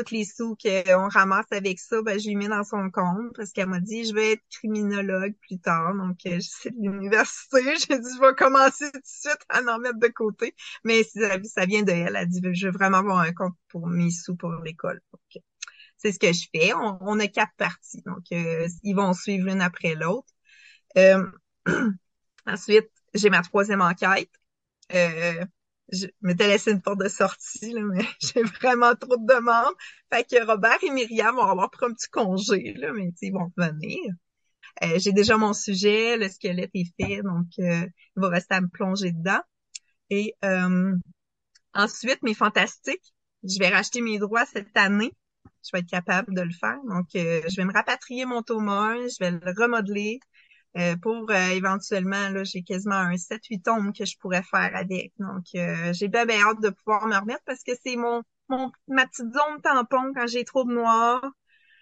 tous les sous qu'on ramasse avec ça, ben, je lui mets dans son compte parce qu'elle m'a dit je vais être criminologue plus tard. Donc, euh, je suis de l'université. J'ai dit je vais commencer tout de suite à en mettre de côté. Mais ça, vient de elle. Elle a dit je veux vraiment avoir un compte pour mes sous pour l'école. Donc, c'est ce que je fais. On, on a quatre parties. Donc, euh, ils vont suivre l'une après l'autre. Euh, ensuite, j'ai ma troisième enquête. Euh, je m'étais laissé une porte de sortie, là, mais j'ai vraiment trop de demandes. Fait que Robert et Myriam vont avoir pris un petit congé, là, mais ils vont revenir. Euh, j'ai déjà mon sujet, le squelette est fait, donc euh, il va rester à me plonger dedans. Et euh, ensuite, mes fantastiques, je vais racheter mes droits cette année. Je vais être capable de le faire. Donc, euh, je vais me rapatrier mon tome 1, je vais le remodeler, euh, pour euh, éventuellement, là, j'ai quasiment un 7-8 tomes que je pourrais faire avec. Donc, euh, j'ai bien, hâte de pouvoir me remettre parce que c'est mon, mon ma petite zone tampon quand j'ai trop de noir.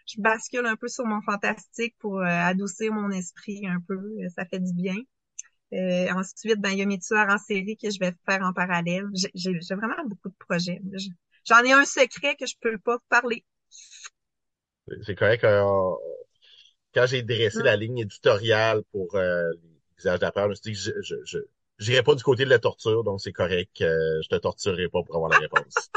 Je bascule un peu sur mon fantastique pour euh, adoucir mon esprit un peu. Ça fait du bien. Euh, ensuite, ben, il y a mes tueurs en série que je vais faire en parallèle. J'ai j'ai vraiment beaucoup de projets. J'en ai un secret que je peux pas parler. C'est correct. Quand j'ai dressé Mm. la ligne éditoriale pour euh, les visages je me suis dit que je, je, j'irai pas du côté de la torture, donc c'est correct. euh, je te torturerai pas pour avoir la réponse.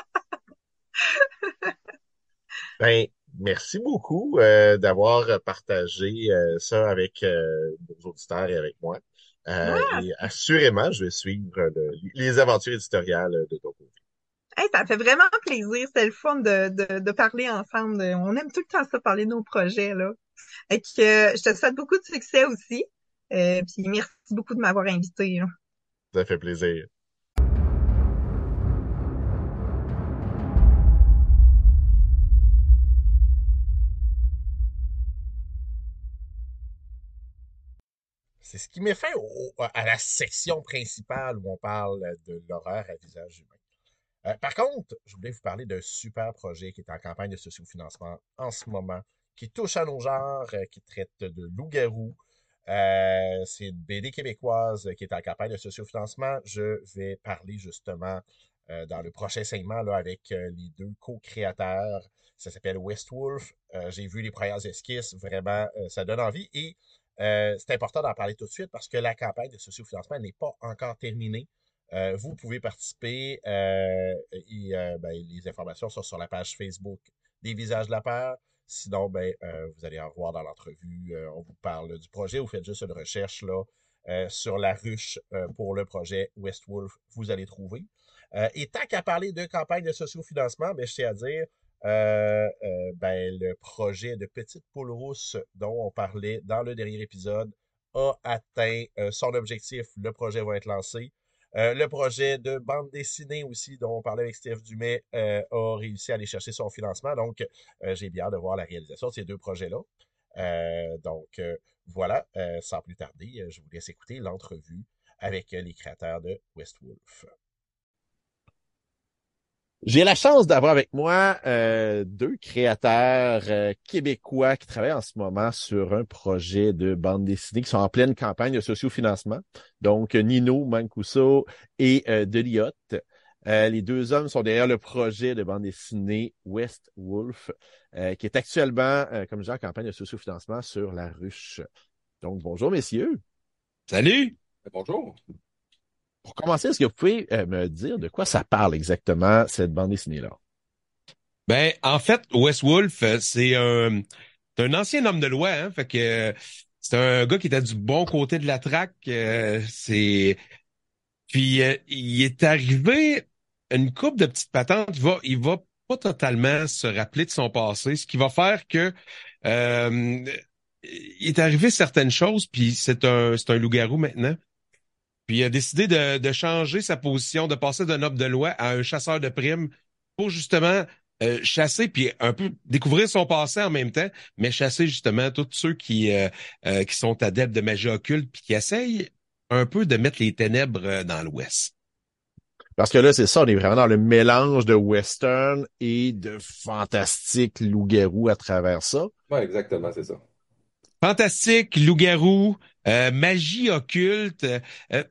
ben, merci beaucoup euh, d'avoir partagé euh, ça avec euh, nos auditeurs et avec moi. Euh, et assurément, je vais suivre le- les aventures éditoriales de ton. Hey, ça fait vraiment plaisir. C'était le fun de, de, parler ensemble. On aime tout le temps ça, parler de nos projets, là. Et que euh, je te souhaite beaucoup de succès aussi. Euh, puis merci beaucoup de m'avoir invité. Ça fait plaisir. C'est ce qui met fin au- à la section principale où on parle de l'horreur à visage humain. Euh, par contre, je voulais vous parler d'un super projet qui est en campagne de sociofinancement en ce moment, qui touche à nos genres, qui traite de loup-garou. c'est une BD québécoise qui est en campagne de sociofinancement. Je vais parler justement dans le prochain segment avec les deux co-créateurs. Ça s'appelle Westwolf. J'ai vu les premières esquisses, vraiment, ça donne envie. Et c'est important d'en parler tout de suite parce que la campagne de sociofinancement n'est pas encore terminée. Euh, vous pouvez participer euh, euh, ben, les informations sont sur la page Facebook des Visages de la Peur. Sinon, ben, vous allez en voir dans l'entrevue. on vous parle du projet. Vous faites juste une recherche là, sur la ruche pour le projet Westwolf. Vous allez trouver. et tant qu'à parler de campagne de sociofinancement, ben, je tiens à dire ben, le projet de Petite Poule Rousse dont on parlait dans le dernier épisode a atteint son objectif. Le projet va être lancé. Euh, le projet de bande dessinée aussi, dont on parlait avec Steve Dumais, euh, a réussi à aller chercher son financement. Donc, euh, j'ai bien hâte de voir la réalisation de ces deux projets-là. donc, voilà, sans plus tarder, je vous laisse écouter l'entrevue avec les créateurs de Westwolf. J'ai la chance d'avoir avec moi euh, deux créateurs euh, québécois qui travaillent en ce moment sur un projet de bande dessinée qui sont en pleine campagne de sociofinancement. Donc, Nino Mancuso et euh, Deliot. Euh, les deux hommes sont derrière le projet de bande dessinée West Wolf, qui est actuellement, comme je dis, en campagne de sociofinancement sur la ruche. Donc, bonjour, messieurs. Salut! Bonjour. Pour commencer, est-ce que vous pouvez euh, me dire de quoi ça parle exactement, cette bande dessinée-là? Ben, en fait, Wes Wolf, euh, c'est un, un ancien homme de loi, hein, fait que c'est un gars qui était du bon côté de la traque. Euh, c'est puis il est arrivé une coupe de petites patentes. Il va, il va pas totalement se rappeler de son passé, ce qui va faire que il est arrivé certaines choses. Puis c'est un, c'est un loup-garou maintenant. Puis il a décidé de, de changer sa position, de passer d'un homme de loi à un chasseur de primes pour justement euh, chasser puis un peu découvrir son passé en même temps, mais chasser justement tous ceux qui euh, euh, qui sont adeptes de magie occulte puis qui essayent un peu de mettre les ténèbres dans l'Ouest. Parce que là, c'est ça, on est vraiment dans le mélange de western et de fantastique loup-garou à travers ça. Oui, exactement, c'est ça. Fantastique, loup-garou, euh, magie occulte, euh, euh,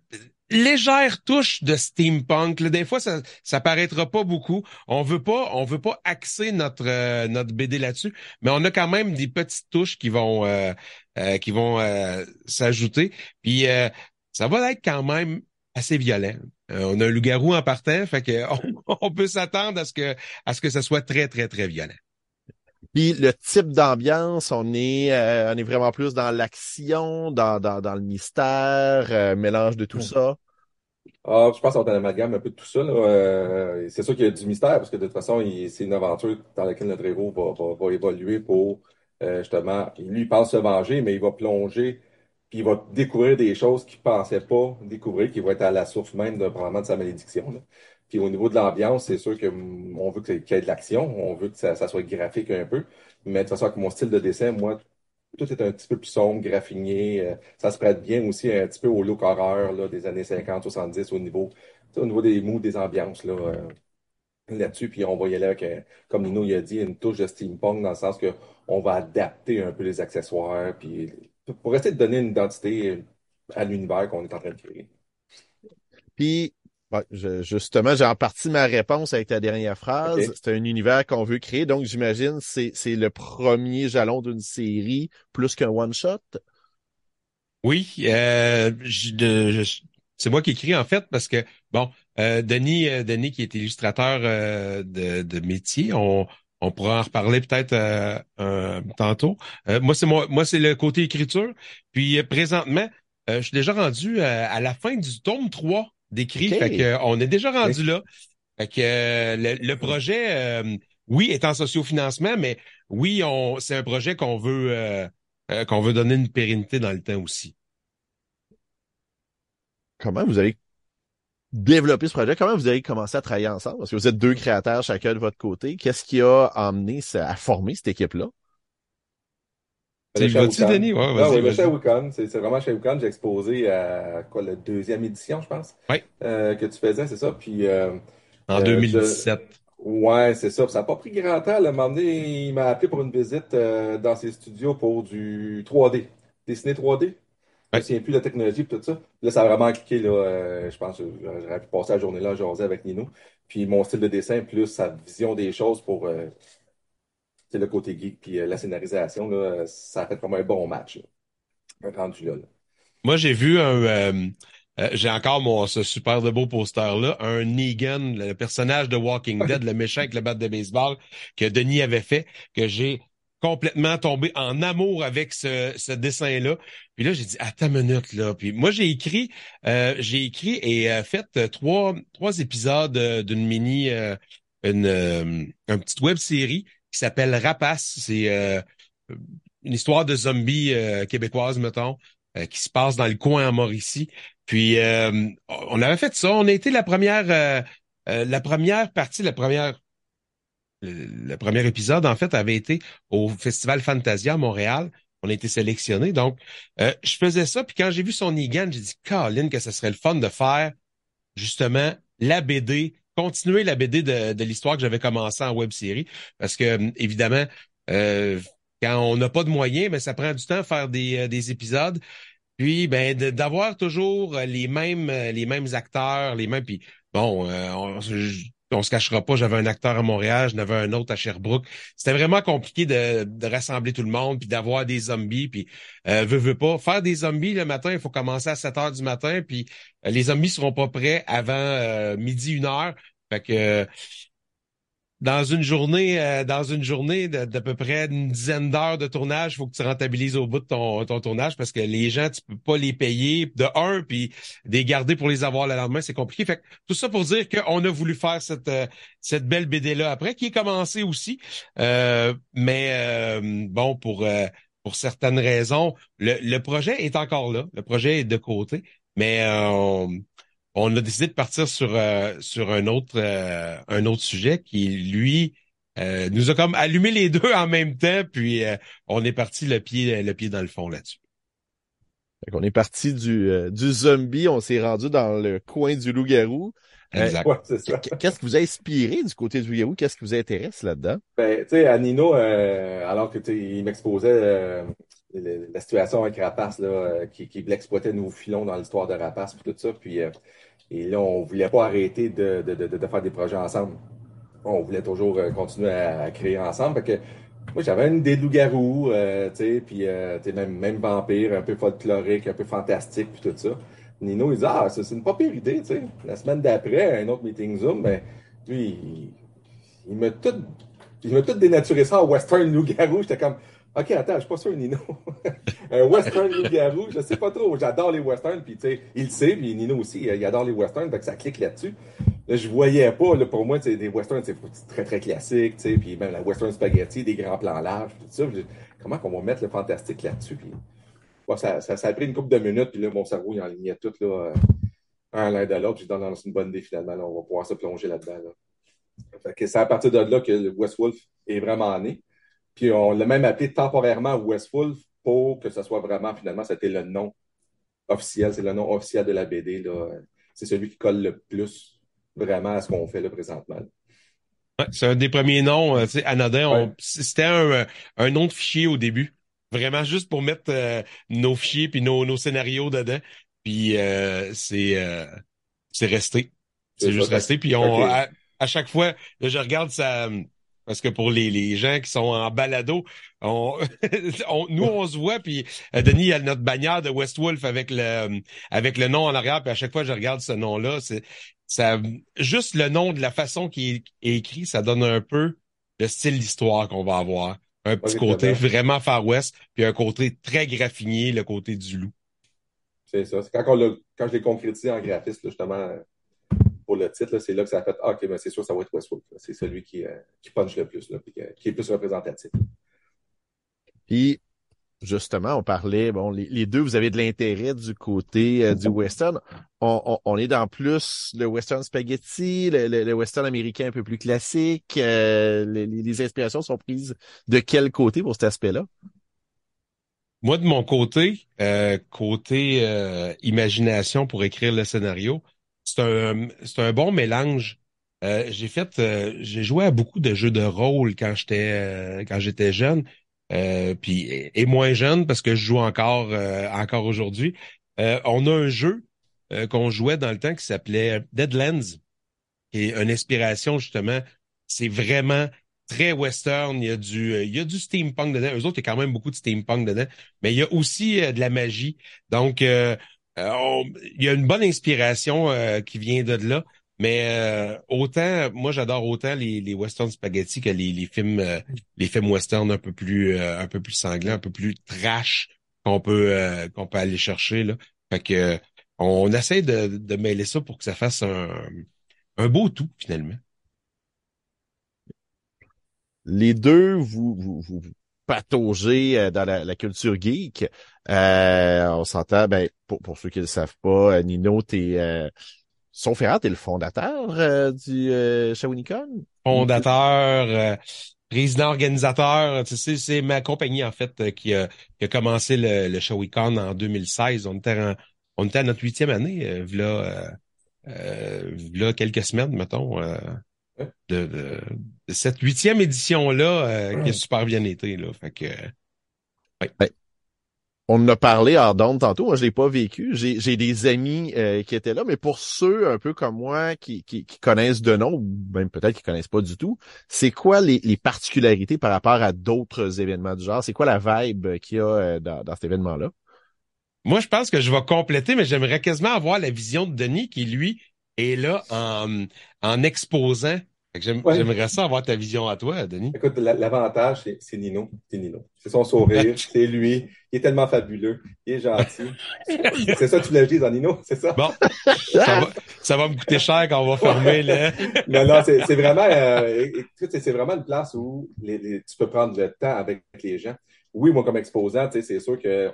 légère touche de steampunk. Des fois, ça, ça paraîtra pas beaucoup. On veut pas, on veut pas axer notre notre BD là-dessus, mais on a quand même des petites touches qui vont qui vont s'ajouter. Puis ça va être quand même assez violent. on a un loup-garou en partant, fait que on, peut s'attendre à ce que à ce que ça soit très très très violent. Puis le type d'ambiance, on est euh, on est vraiment plus dans l'action, dans, dans, dans le mystère, euh, mélange de tout ça. Ah, je pense qu'on a un amalgame un peu de tout ça. Euh, c'est sûr qu'il y a du mystère, parce que de toute façon, c'est une aventure dans laquelle notre héros va, va, va évoluer pour justement, lui, il pense se venger, mais il va plonger, puis il va découvrir des choses qu'il pensait pas découvrir, qui vont être à la source même de, probablement de sa malédiction. Là. Au niveau de l'ambiance, c'est sûr que mm, on veut qu'il y ait de l'action, on veut que ça, soit graphique un peu. Mais de toute façon, avec mon style de dessin, moi, tout est un petit peu plus sombre, graffiné. Euh, ça se prête bien aussi un petit peu au look horreur là, des années 50, 70 au niveau, au niveau des moods, des ambiances là, euh, là-dessus. Puis on va y aller avec, euh, comme Nino il a dit, une touche de steampunk dans le sens que on va adapter un peu les accessoires puis pour essayer de donner une identité à l'univers qu'on est en train de créer. Puis justement, j'ai en partie ma réponse avec ta dernière phrase. C'est un univers qu'on veut créer, donc j'imagine c'est c'est le premier jalon d'une série plus qu'un one shot. Oui, euh, c'est moi qui écris en fait parce que bon, euh, Denis, euh, Denis qui est illustrateur de, de métier, on on pourra en reparler peut-être tantôt. moi c'est moi, moi c'est le côté écriture. Puis présentement, je suis déjà rendu à la fin du tome 3 d'écrit. Fait que, on est déjà rendu là. Fait que euh, le, projet, euh, oui, est en sociofinancement, mais oui, on c'est un projet qu'on veut euh, qu'on veut donner une pérennité dans le temps aussi. Comment vous avez développé ce projet? Comment vous avez commencé à travailler ensemble? Parce que vous êtes deux créateurs chacun de votre côté. Qu'est-ce qui a amené à former cette équipe-là? C'est Denis? Ouais, ah, oui. C'est vraiment chez Wicon. J'ai exposé à quoi, la deuxième édition, je pense. Oui. Euh, que tu faisais, c'est ça? Puis, euh, en 2017. Ouais, c'est ça. Ça n'a pas pris grand temps. Là. Donné, il m'a appelé pour une visite euh, dans ses studios pour du 3D. Dessiner 3D. Je me souviens plus de la technologie et tout ça. Là, ça a vraiment cliqué. Là, euh, je pense que j'aurais pu passer la journée là à jaser avec Nino. Puis mon style de dessin, plus sa vision des choses pour euh, le côté geek puis euh, la scénarisation, là, ça a fait comme un bon match. Là, rendu là. là. Moi, j'ai vu un, euh, euh, j'ai encore mon ce super de beau poster là, un Negan, le personnage de Walking Dead, le méchant avec le bat de baseball que Denis avait fait, que j'ai complètement tombé en amour avec ce, ce dessin-là. Puis là, j'ai dit attends une minute là. Puis moi, j'ai écrit, euh, j'ai écrit et euh, fait euh, trois trois épisodes d'une mini, une une petite web série qui s'appelle Rapace. C'est euh, une histoire de zombies euh, québécoise, mettons euh, qui se passe dans le coin en Mauricie. Puis euh, on avait fait ça. On a été la première, euh, la première partie, la première, le, premier épisode en fait avait été au Festival Fantasia à Montréal. On a été sélectionné. Donc, je faisais ça. Puis quand j'ai vu son Negan, j'ai dit, Colin, que ce serait le fun de faire justement la BD, continuer la BD de, de l'histoire que j'avais commencé en web série. Parce que, évidemment, euh, quand on n'a pas de moyens, mais ça prend du temps à faire des, euh, des épisodes. Puis, ben, d'avoir toujours euh, les mêmes, les mêmes acteurs, les mêmes. Puis, bon, on, on se cachera pas. J'avais un acteur à Montréal, j'en avais un autre à Sherbrooke. C'était vraiment compliqué de, rassembler tout le monde, puis d'avoir des zombies. Puis, euh, veux, pas faire des zombies le matin. Il faut commencer à 7 heures du matin. Puis, euh, les zombies seront pas prêts avant euh, midi une heure. Fait que dans une journée, euh, dans une journée d'à peu près une dizaine d'heures de tournage, il faut que tu rentabilises au bout de ton, ton tournage parce que les gens, tu peux pas les payer de un, puis les garder pour les avoir le lendemain, c'est compliqué. Fait que tout ça pour dire qu'on a voulu faire cette, euh, cette belle BD-là après, qui est commencée aussi. Euh, mais euh, bon, pour, euh, pour certaines raisons, le, le projet est encore là. Le projet est de côté. Mais euh, on, on a décidé de partir sur euh, sur un autre euh, un autre sujet qui lui euh, nous a comme allumé les deux en même temps puis euh, on est parti le pied le pied dans le fond là-dessus. On est parti du, euh, du zombie, on s'est rendu dans le coin du loup-garou. Euh, Exact. Ouais, Qu'est-ce qui vous a inspiré du côté du loup-garou? Qu'est-ce qui vous intéresse là-dedans? Ben, tu sais, à Nino, euh, alors que tu sais, il m'exposait euh, la situation avec Rapace, là, euh, qui, qui exploitait nos filons dans l'histoire de Rapace, puis tout ça, puis euh, et là, on voulait pas arrêter de, de, de, de faire des projets ensemble. On voulait toujours euh, continuer à, créer ensemble. Que moi, j'avais une idée de loup-garou, euh, puis euh, même, même vampire, un peu folklorique, un peu fantastique, puis tout ça. Nino, il dit, ah, c'est une pas pire idée, tu. La semaine d'après, un autre meeting Zoom, ben, lui, il, m'a tout, il tout dénaturé ça en western loup-garou. J'étais comme, OK, attends, je suis pas sûr, Nino. un western loup-garou, je sais pas trop. J'adore les westerns, puis il le sait, puis Nino aussi, il adore les westerns, que ça clique là-dessus. Là, je voyais pas, pour moi, des westerns, c'est très, très classique, puis même la western spaghetti, des grands plans larges, tout ça. Puis, comment qu'on va mettre le fantastique là-dessus? Puis, ça, a pris une couple de minutes, puis là, mon cerveau, il enlignait tout, euh, un l'un de l'autre. Non, c'est une bonne idée, finalement, on va pouvoir se plonger là-dedans, c'est à partir de là que Westwolf est vraiment né. Puis on l'a même appelé temporairement Westwolf pour que ce soit vraiment, finalement, c'était le nom officiel, c'est le nom officiel de la BD. là. C'est celui qui colle le plus vraiment à ce qu'on fait là présentement. Ouais, c'est un des premiers noms, euh, tu sais, anodin. on- Ouais. C'était un, euh, un nom de fichier au début. Vraiment juste pour mettre euh, nos fichiers puis nos, nos scénarios dedans. Puis euh, c'est euh, c'est resté. C'est C'est juste ça. resté. Puis on à chaque fois, là, je regarde ça. Parce que pour les, les gens qui sont en balado, on, on- nous on se voit puis euh, Denis il a notre bannière de Westwolf avec le avec le nom en arrière puis à chaque fois je regarde ce nom-là, c'est ça juste le nom de la façon qui est, écrit, ça donne un peu le style d'histoire qu'on va avoir. Un petit côté vraiment Far West, puis un côté très graffinier, le côté du loup. C'est ça. C'est quand, on quand je l'ai concrétisé en graphiste, là, justement, pour le titre, c'est là que ça a fait Ah, OK, ben, c'est sûr, ça va être Westwolf. là. C'est celui qui, euh, qui punch le plus, là, puis que- qui est plus représentatif. Puis, justement, on parlait, bon, les, les deux, vous avez de l'intérêt du côté euh, du western. On, on, on est dans plus le western spaghetti, le, le- le western américain un peu plus classique. euh, les, inspirations sont prises de quel côté pour cet aspect-là? Moi, de mon côté, euh, côté euh, imagination pour écrire le scénario, c'est un, un bon mélange Euh, j'ai fait, euh, j'ai joué à beaucoup de jeux de rôle quand j'étais euh, quand j'étais jeune, puis et, moins jeune parce que je joue encore encore aujourd'hui. on a un jeu qu'on jouait dans le temps qui s'appelait Deadlands, qui est une inspiration justement. C'est vraiment très western. Il y a du, il y a du steampunk dedans. Eux autres, il y a quand même beaucoup de steampunk dedans, mais il y a aussi de la magie. Donc, il y a une bonne inspiration qui vient de là. Mais euh, autant, moi j'adore autant les, les western spaghetti que les, les films euh, les films western un peu plus euh, un peu plus sanglants, un peu plus trash qu'on peut qu'on peut aller chercher là. Fait que on essaie de, de mêler ça pour que ça fasse un, un beau tout finalement. Les deux, vous vous, vous pataugez dans la, la culture geek. On s'entend, ben pour, pour ceux qui ne le savent pas, Nino, t'es son frère, t'es le fondateur euh, du euh, Shawinigan? Fondateur, euh, président organisateur. Tu sais, c'est ma compagnie, en fait, euh, qui a, qui a commencé le, le Shawinigan en 2016. On était, en, on était à notre huitième année, euh, là, euh, quelques semaines, mettons, de, de, cette huitième édition-là qui a super bien été. Là. Fait que, ouais. Ben, on en a parlé hors d'onde tantôt, moi je l'ai pas vécu. J'ai des amis euh, qui étaient là, mais pour ceux un peu comme moi qui, connaissent de nom, ou même peut-être qui connaissent pas du tout, c'est quoi les, particularités par rapport à d'autres événements du genre? C'est quoi la vibe qu'il y a euh, dans, dans cet événement-là? Moi, je pense que je vais compléter, mais j'aimerais quasiment avoir la vision de Denis qui, lui, est là en exposant J'aimerais ça avoir ta vision à toi, Denis. Écoute, l'avantage, c'est Nino. C'est Nino. C'est son sourire, c'est lui. Il est tellement fabuleux. Il est gentil. c'est ça que tu voulais dire, Nino, c'est ça? Bon. Ça va, ça va, me coûter cher quand on va fermer, là. non, non, c'est vraiment, euh, c'est vraiment une place où les, tu peux prendre le temps avec les gens. Oui, moi, comme exposant, c'est sûr que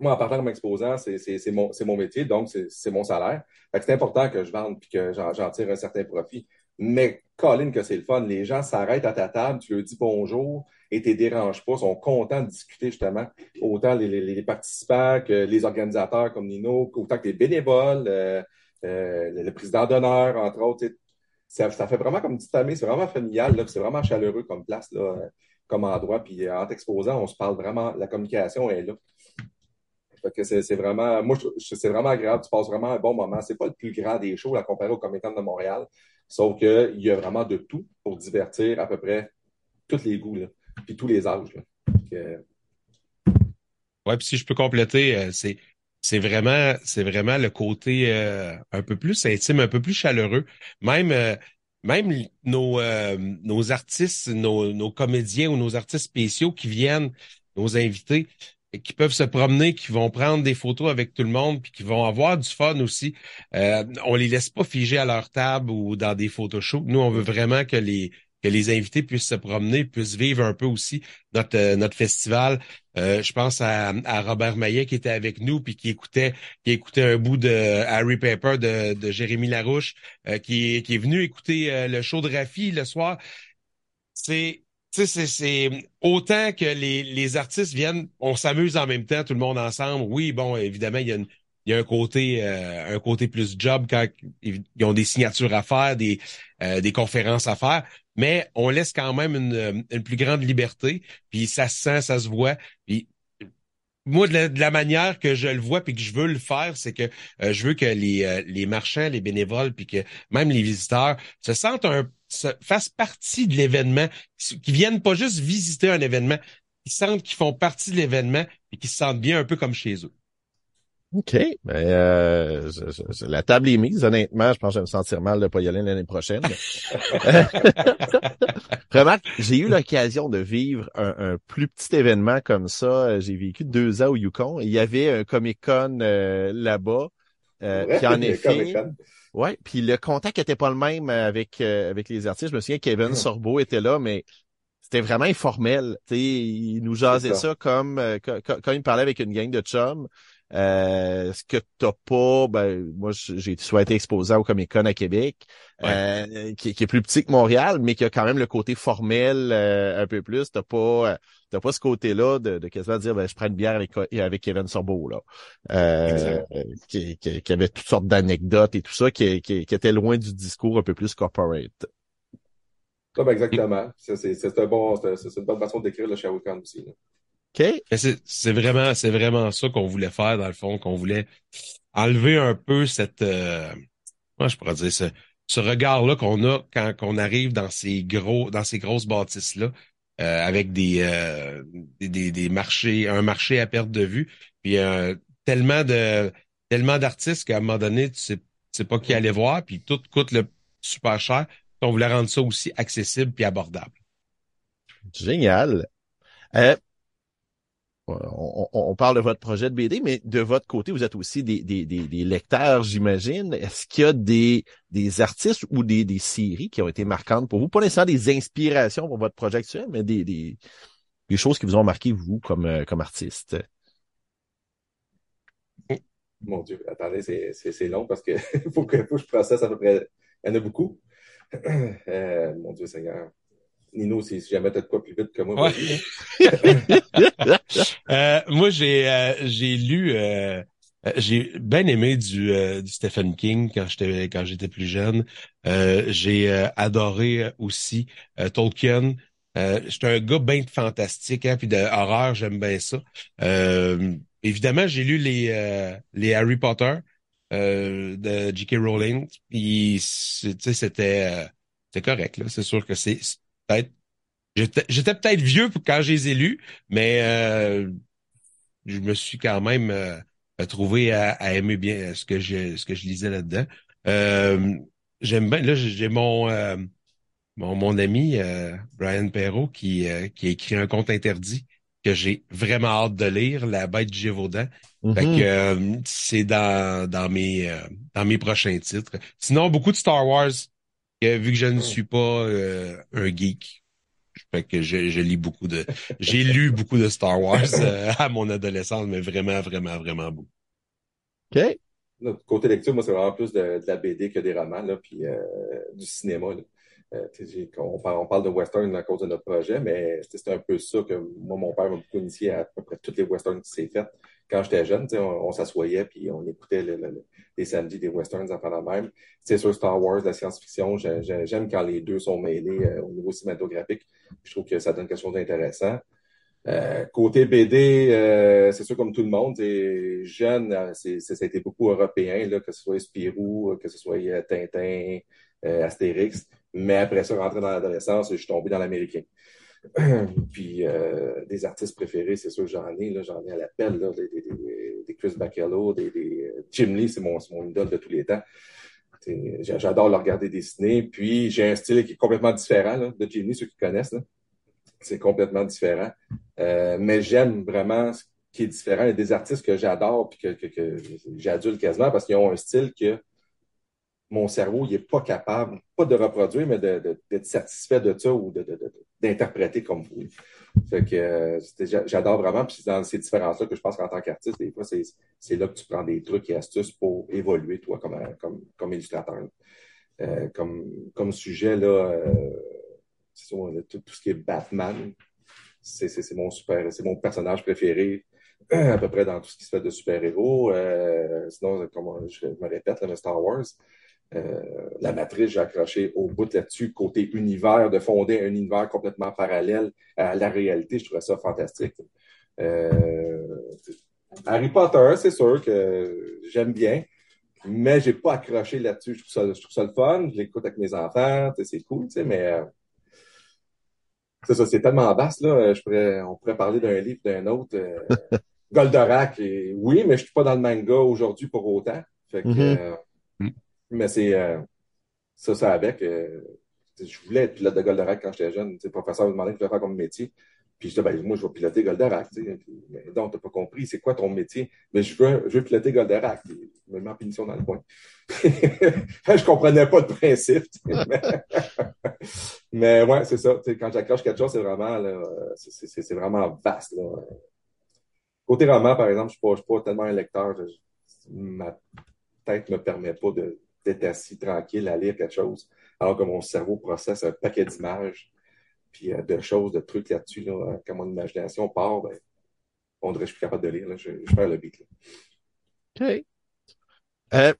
moi, en partant comme exposant, c'est mon, mon métier, donc c'est mon salaire. c'est important que je vende et que j'en tire un certain profit. Mais Colin, que c'est le fun. Les gens s'arrêtent à ta table, tu leur dis bonjour et tu ne déranges pas, sont contents de discuter justement. Autant les, participants que les organisateurs comme Nino, autant que les bénévoles, euh, euh, le président d'honneur, entre autres. Ça, fait vraiment comme une petite famille, c'est vraiment familial, c'est vraiment chaleureux comme place, comme endroit. Puis en t'exposant, on se parle vraiment, la communication est là. que c'est vraiment, moi, c'est vraiment agréable. Tu passes vraiment un bon moment. C'est pas le plus grand des shows à comparer au Comédien de Montréal. Sauf qu'il y a vraiment de tout pour divertir à peu près tous les goûts, puis tous les âges. Là. Ouais, puis si je peux compléter, euh, c'est vraiment c'est vraiment le côté euh, un peu plus intime, un peu plus chaleureux. Même euh, même nos nos artistes, nos, nos comédiens ou nos artistes spéciaux qui viennent, nos invités, qui peuvent se promener, qui vont prendre des photos avec tout le monde, puis qui vont avoir du fun aussi. Euh, on les laisse pas figer à leur table ou dans des photoshoots. Nous, on veut vraiment que les que les invités puissent se promener, puissent vivre un peu aussi notre euh, notre festival. Euh, je pense à, à, Robert Maillet qui était avec nous puis qui écoutait qui écoutait un bout de Harry Paper de, de Jérémy Larouche, euh, qui, qui est venu écouter le show de Rafi le soir. C'est sais, c'est autant que les, les artistes viennent, on s'amuse en même temps, tout le monde ensemble. Oui, bon, évidemment, il y a, il y a un côté euh, un côté plus job quand ils ont des signatures à faire, des, euh, des conférences à faire, mais on laisse quand même une, une plus grande liberté, puis ça se sent, ça se voit. Moi, de la, manière que je le vois puis que je veux le faire, c'est que euh, je veux que les, les marchands, les bénévoles, puis que même les visiteurs se sentent un fassent partie de l'événement, qui viennent pas juste visiter un événement, qui sentent qu'ils font partie de l'événement et qui se sentent bien un peu comme chez eux. OK. Ben, euh, la table est mise, honnêtement. Je pense que je vais me sentir mal de pas y aller l'année prochaine. Vraiment, j'ai eu l'occasion de vivre un, plus petit événement comme ça. J'ai vécu deux ans au Yukon. Il y avait un Comic-Con euh, là-bas. Euh, qui en effet, Ouais, puis le contact était pas le même avec euh, avec les artistes. Je me souviens que Kevin Sorbo était là, mais c'était vraiment informel. sais, il nous jasait ça, comme euh, quand, il parlait avec une gang de chums. Euh, ce que t'as pas, ben moi j'ai soit été exposé au Comic Con à Québec, euh, qui, est plus petit que Montréal, mais qui a quand même le côté formel euh, un peu plus. T'as pas t'as pas ce côté-là de, de quasiment dire ben, je prends une bière avec, avec Kevin Sorbo là. Euh, qui, qui, avait toutes sortes d'anecdotes et tout ça, qui, qui, qui était loin du discours un peu plus corporate. Exactement. C'est un bon, c'est une bonne façon d'écrire le Shawicon aussi. OK. C'est vraiment, c'est vraiment ça qu'on voulait faire, dans le fond, qu'on voulait enlever un peu cette, euh, moi, je pourrais dire, ce, ce regard-là qu'on a quand on arrive dans ces gros, dans ces grosses bâtisses-là, euh, avec des, euh, des, des, marchés, un marché à perte de vue, puis euh, tellement de, tellement d'artistes qu'à un moment donné, tu sais, tu sais pas qui aller voir, puis tout coûte le super cher. On voulait rendre ça aussi accessible puis abordable. Génial. Euh, on, parle de votre projet de BD, mais de votre côté, vous êtes aussi des, lecteurs, j'imagine. Est-ce qu'il y a des, artistes ou des, des séries qui ont été marquantes pour vous? Pas nécessairement des inspirations pour votre projet actuel, mais des, choses qui vous ont marqué, vous, comme, euh, comme artiste? Mon Dieu, attendez, c'est long parce que, faut que je processe à peu près. Il y en a beaucoup. Euh, mon Dieu Seigneur. Nino, si jamais t'as de quoi plus vite que moi. euh, moi, j'ai euh, j'ai lu, euh, j'ai bien aimé du, du, Stephen King quand j'étais quand j'étais plus jeune. j'ai adoré aussi Tolkien. j'étais un gars bien fantastique, hein, puis de horreur, j'aime bien ça. évidemment, j'ai lu les les Harry Potter. Euh, de J.K. Rowling. Puis, c'était c'était correct. Là. C'est sûr que c'est peut-être. J'étais peut-être vieux quand je les ai lus, mais euh, je me suis quand même euh, trouvé à, aimer bien ce que je ce que je lisais là-dedans. J'aime bien. Là, j'ai mon mon, mon ami Brian Perrault qui, qui a écrit un conte interdit que j'ai vraiment hâte de lire, La bête du Gévaudan. Fait Mm-hmm. que euh, c'est dans, dans mes euh, dans mes prochains titres. Sinon, beaucoup de Star Wars, que, vu que je ne suis pas euh, un geek. Fait que je, je lis beaucoup de. J'ai lu beaucoup de Star Wars à mon adolescence, mais vraiment, vraiment, vraiment beaucoup. OK. Notre côté lecture, moi, c'est vraiment plus de, de, la BD que des romans, là, puis du cinéma. Là. Euh, on, parle, on, parle, de western à cause de notre projet, mais c'est un peu ça que moi, mon père m'a beaucoup initié à, à peu près toutes les westerns qui s'est faites. Quand j'étais jeune, on, on s'assoyait puis on écoutait le, le, les samedis des westerns en la même. C'est sur Star Wars, la science-fiction, j'aime quand les deux sont mêlés euh, au niveau cinématographique. Je trouve que ça donne quelque chose d'intéressant. Euh, côté BD, euh, c'est sûr comme tout le monde, jeune, euh, ça a été beaucoup européen, là, que ce soit Spirou, que ce soit Tintin, Astérix. Mais après ça, rentrer dans l'adolescence, je suis tombé dans l'américain. Puis euh, des artistes préférés, c'est sûr que j'en ai, j'en ai à l'appel, des, Chris Bacallo, des, des Jim Lee, c'est mon, idole de tous les temps. J'adore le regarder dessiner. Puis j'ai un style qui est complètement différent de Jim Lee, ceux qui connaissent. C'est complètement différent. Euh, mais j'aime vraiment ce qui est différent. Il y a des artistes que j'adore puis que, que, que j'adule quasiment parce qu'ils ont un style que mon cerveau, n'est pas capable, pas de reproduire, mais d'être de, de, satisfait de ça ou d'interpréter comme vous. Que euh, j'adore vraiment, puis c'est dans ces différences-là que je pense qu'en tant qu'artiste, des fois, c'est là que tu prends des trucs et astuces pour évoluer, toi, comme, comme, comme illustrateur. Euh, comme, comme sujet, là, euh, tout, ce qui est Batman, c'est mon super, c'est mon personnage préféré à peu près dans tout ce qui se fait de super-héros. Euh, sinon, je me répète, là, Star Wars, euh, la matrice, j'ai accroché au bout là-dessus, côté univers, de fonder un univers complètement parallèle à la réalité. Je trouvais ça fantastique. Euh, Harry Potter, c'est sûr que j'aime bien, mais j'ai pas accroché là-dessus. Je trouve ça, je trouve ça le fun. Je l'écoute avec mes enfants, c'est cool, mais euh, c'est ça, c'est tellement vaste, là. Je pourrais, on pourrait parler d'un livre, d'un autre. Euh, Goldorak, et, oui, mais je suis pas dans le manga aujourd'hui pour autant. Fait que, Mm-hmm. euh, mais c'est euh, ça, ça avec. Euh, je voulais être pilote de Goldorak quand j'étais jeune. Le professeur me demandait ce que je voulais faire comme métier. Puis je disais, ben, moi, je vais piloter Goldorak. Puis, mais donc, t'as pas compris, c'est quoi ton métier? Mais je veux, je veux piloter Goldorak. Puis, je me mets en punition dans le coin. je comprenais pas le principe. mais, mais ouais, c'est ça. Quand j'accroche quelque chose, c'est vraiment, c'est vraiment vaste. Là. Côté roman, par exemple, je ne suis, pas tellement un lecteur. ma tête ne me permet pas d'être assis tranquille à lire quelque chose, alors que mon cerveau processe un paquet d'images, puis euh, de choses, de trucs là-dessus. Là, quand mon imagination part, ben, on dirait que je suis capable de lire. Là. Je, je perds le beat. Là. OK. Euh,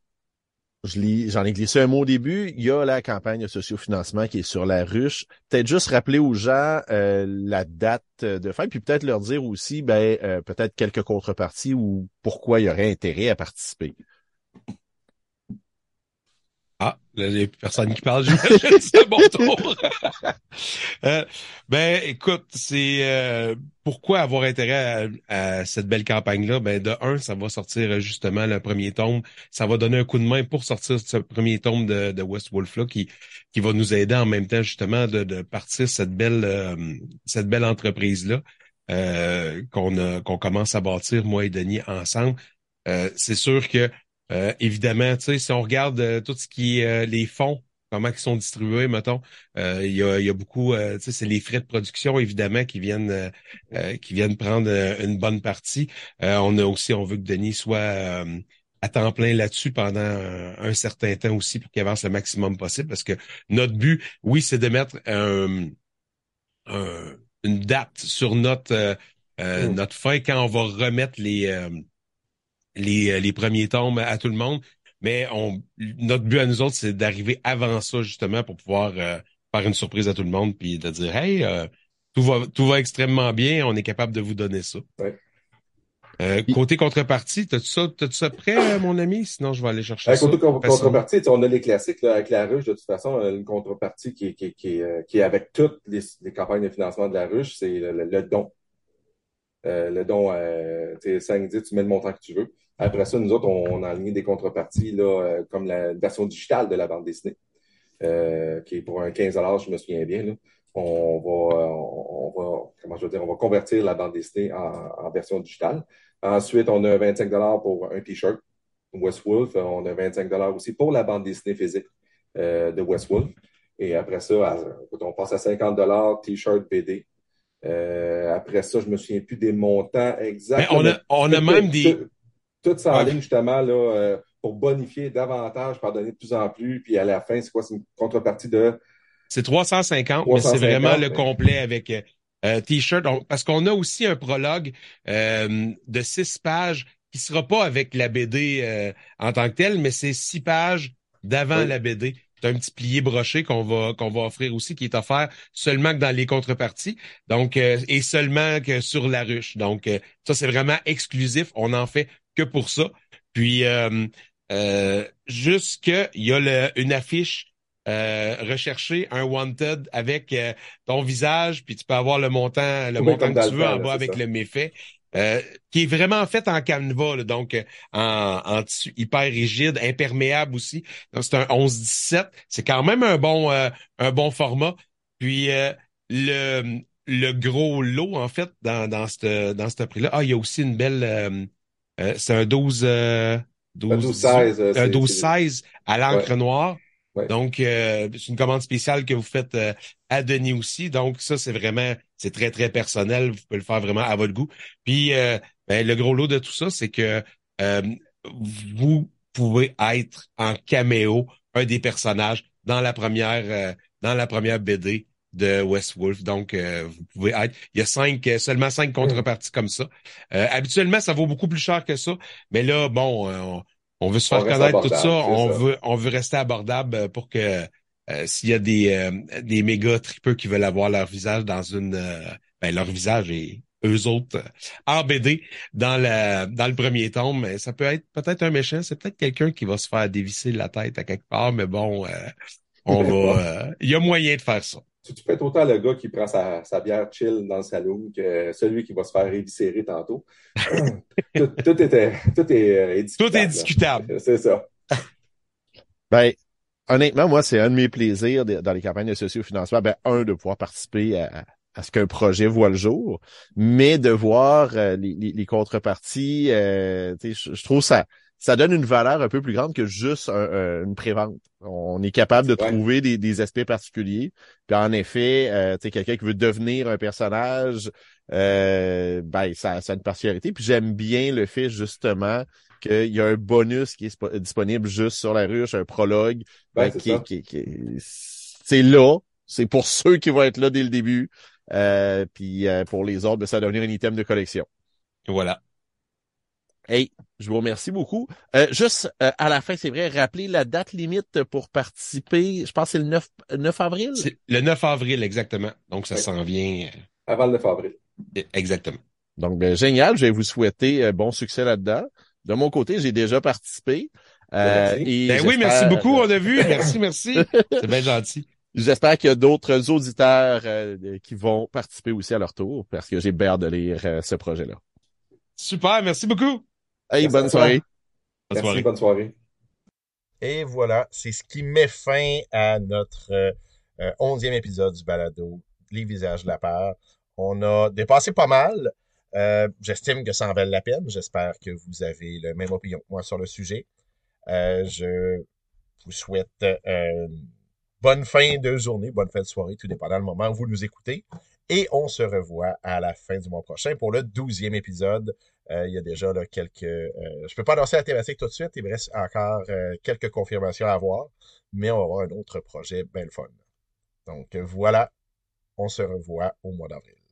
j'en ai glissé un mot au début. Il y a la campagne de sociofinancement qui est sur la ruche. Peut-être juste rappeler aux gens euh, la date de fin, puis peut-être leur dire aussi, ben, euh, peut-être quelques contreparties ou pourquoi il y aurait intérêt à participer. Ah, là, il n'y a personne qui parle, c'est bon tour. euh, ben, écoute, c'est euh, pourquoi avoir intérêt à, cette belle campagne-là? Ben, de un, ça va sortir euh, justement le premier tome. Ça va donner un coup de main pour sortir ce premier tome de, de West Wolf là, qui, qui va nous aider en même temps justement de, de partir cette belle euh, cette belle entreprise-là. qu'on qu'on commence à bâtir, moi et Denis, ensemble. c'est sûr que euh, évidemment, tu sais, si on regarde euh, tout ce qui est euh, les fonds, comment ils sont distribués, mettons, il y, a, y, a, beaucoup, tu sais, c'est les frais de production, évidemment, qui viennent qui viennent prendre une bonne partie. on a aussi, on veut que Denis soit à temps plein là-dessus pendant un, certain temps aussi pour qu'il avance le maximum possible, parce que notre but, oui, c'est de mettre une date sur notre mmh. notre fin quand on va remettre les les, euh, les premiers tomes à tout le monde. Mais on, notre but à nous autres, c'est d'arriver avant ça, justement, pour pouvoir euh, faire une surprise à tout le monde, puis de dire Hey, euh, tout va tout va extrêmement bien, on est capable de vous donner ça. côté contrepartie, t'as-tu ça, as ça prêt, mon ami? Sinon, je vais aller chercher ça. Côté contrepartie, on a les classiques là, avec la ruche, de toute façon, une contrepartie qui est, qui, qui, qui est avec toutes les, les, campagnes de financement de la ruche, c'est le, don. le don, euh, 5 10, tu mets le montant que tu veux. Après ça, nous autres, on, a aligné des contreparties là, euh, comme la version digitale de la bande dessinée, euh, qui est pour un 15 je me souviens bien. Là. On va, on, va, comment je veux dire, on va convertir la bande dessinée en, version digitale. Ensuite, on a 25 pour un T-shirt Westwolf. On a 25 aussi pour la bande dessinée physique euh, de Westwolf. Et après ça, on passe à 50 T-shirt BD. après ça, je me souviens plus des montants exacts. on a, on a même des, tout ça en ligne justement là, euh, pour bonifier davantage, pardonner de plus en plus. Puis à la fin, c'est quoi? C'est une contrepartie de. C'est 350, mais c'est vraiment le complet avec euh, euh, T-shirt. Parce qu'on a aussi un prologue de six pages qui sera pas avec la BD en tant que telle, mais c'est six pages d'avant la BD. C'est un petit plié broché qu'on va qu'on va offrir aussi, qui est offert seulement que dans les contreparties, donc et seulement que sur la ruche. Donc ça c'est vraiment exclusif. On en fait que pour ça. Puis euh, euh, juste qu'il y a le, une affiche euh, rechercher un wanted avec euh, ton visage, puis tu peux avoir le montant, le montant que tu veux en bas avec le méfait. Euh, qui est vraiment fait en canevas, donc en, en, tissu hyper rigide, imperméable aussi. Donc c'est un 11-17. C'est quand même un bon un bon format. Puis le le gros lot en fait dans dans ce dans ce prix-là. Ah, il y a aussi une belle euh, c'est un 12, 12, 16, un 12 16 à l'encre noire. Donc, euh, c'est une commande spéciale que vous faites euh, à Denis aussi. Donc, ça, c'est vraiment, c'est très, très personnel. Vous pouvez le faire vraiment à votre goût. Puis, ben, le gros lot de tout ça, c'est que vous pouvez être en caméo un des personnages dans la première, dans la première BD de West Wolf. Donc, euh, vous pouvez être. Il y a cinq, euh, seulement cinq contreparties comme ça. Euh, habituellement, ça vaut beaucoup plus cher que ça. Mais là, bon, on, veut se faire connaître tout ça. On veut, on veut rester abordable pour que s'il y a des, des méga tripeux qui veulent avoir leur visage dans une, ben, leur visage et eux autres en BD dans la dans le premier tome, ça peut être peut-être un méchant, c'est peut-être quelqu'un qui va se faire dévisser la tête à quelque part, mais bon, on va, il y a moyen de faire ça tu, peux être autant le gars qui prend sa, bière chill dans le salon que celui qui va se faire éviscérer tantôt. tout, était, tout est euh, discutable. Tout est discutable. C'est ça. Ben, honnêtement, moi, c'est un de mes plaisirs dans les campagnes de socio-financement. Ben, un, de pouvoir participer à, ce qu'un projet voit le jour, mais de voir euh, les, contreparties, euh, je, trouve ça ça donne une valeur un peu plus grande que juste une prévente. On est capable de trouver des, des, aspects particuliers. Puis en effet, euh, tu sais, quelqu'un qui veut devenir un personnage, euh, ben ça, ça a une particularité. Puis j'aime bien le fait justement qu'il y a un bonus qui est disponible juste sur la ruche, un prologue ben, qui, qui, qui, c'est là. C'est pour ceux qui vont être là dès le début. Euh, puis euh, pour les autres, ben, ça va devenir un item de collection. Voilà. Hey, je vous remercie beaucoup. Euh, juste euh, à la fin, c'est vrai, rappeler la date limite pour participer. Je pense que c'est le 9, 9 avril? C'est le 9 avril, exactement. Donc, ça s'en vient. Euh, Avant le 9 avril. Exactement. Donc, ben, génial. Je vais vous souhaiter bon succès là-dedans. De mon côté, j'ai déjà participé. Euh, ben oui, merci beaucoup. On a vu. Merci, merci. c'est bien gentil. J'espère qu'il y a d'autres auditeurs qui vont participer aussi à leur tour parce que j'ai bien de lire ce projet-là. Super, merci beaucoup. Hey, bonne soirée. Bonne soirée. bonne soirée. Et voilà, c'est ce qui met fin à notre euh, onzième épisode du balado Les visages de la peur. On a dépassé pas mal. Euh, j'estime que ça en vaut la peine. J'espère que vous avez le même opinion que moi sur le sujet. Euh, je vous souhaite une bonne fin de journée, bonne fin de soirée, tout dépendant du moment où vous nous écoutez. Et on se revoit à la fin du mois prochain pour le douzième épisode. Euh, il y a déjà là, quelques... Euh, je peux pas lancer la thématique tout de suite, il me reste encore euh, quelques confirmations à avoir, mais on va avoir un autre projet bien fun. Donc voilà, on se revoit au mois d'avril.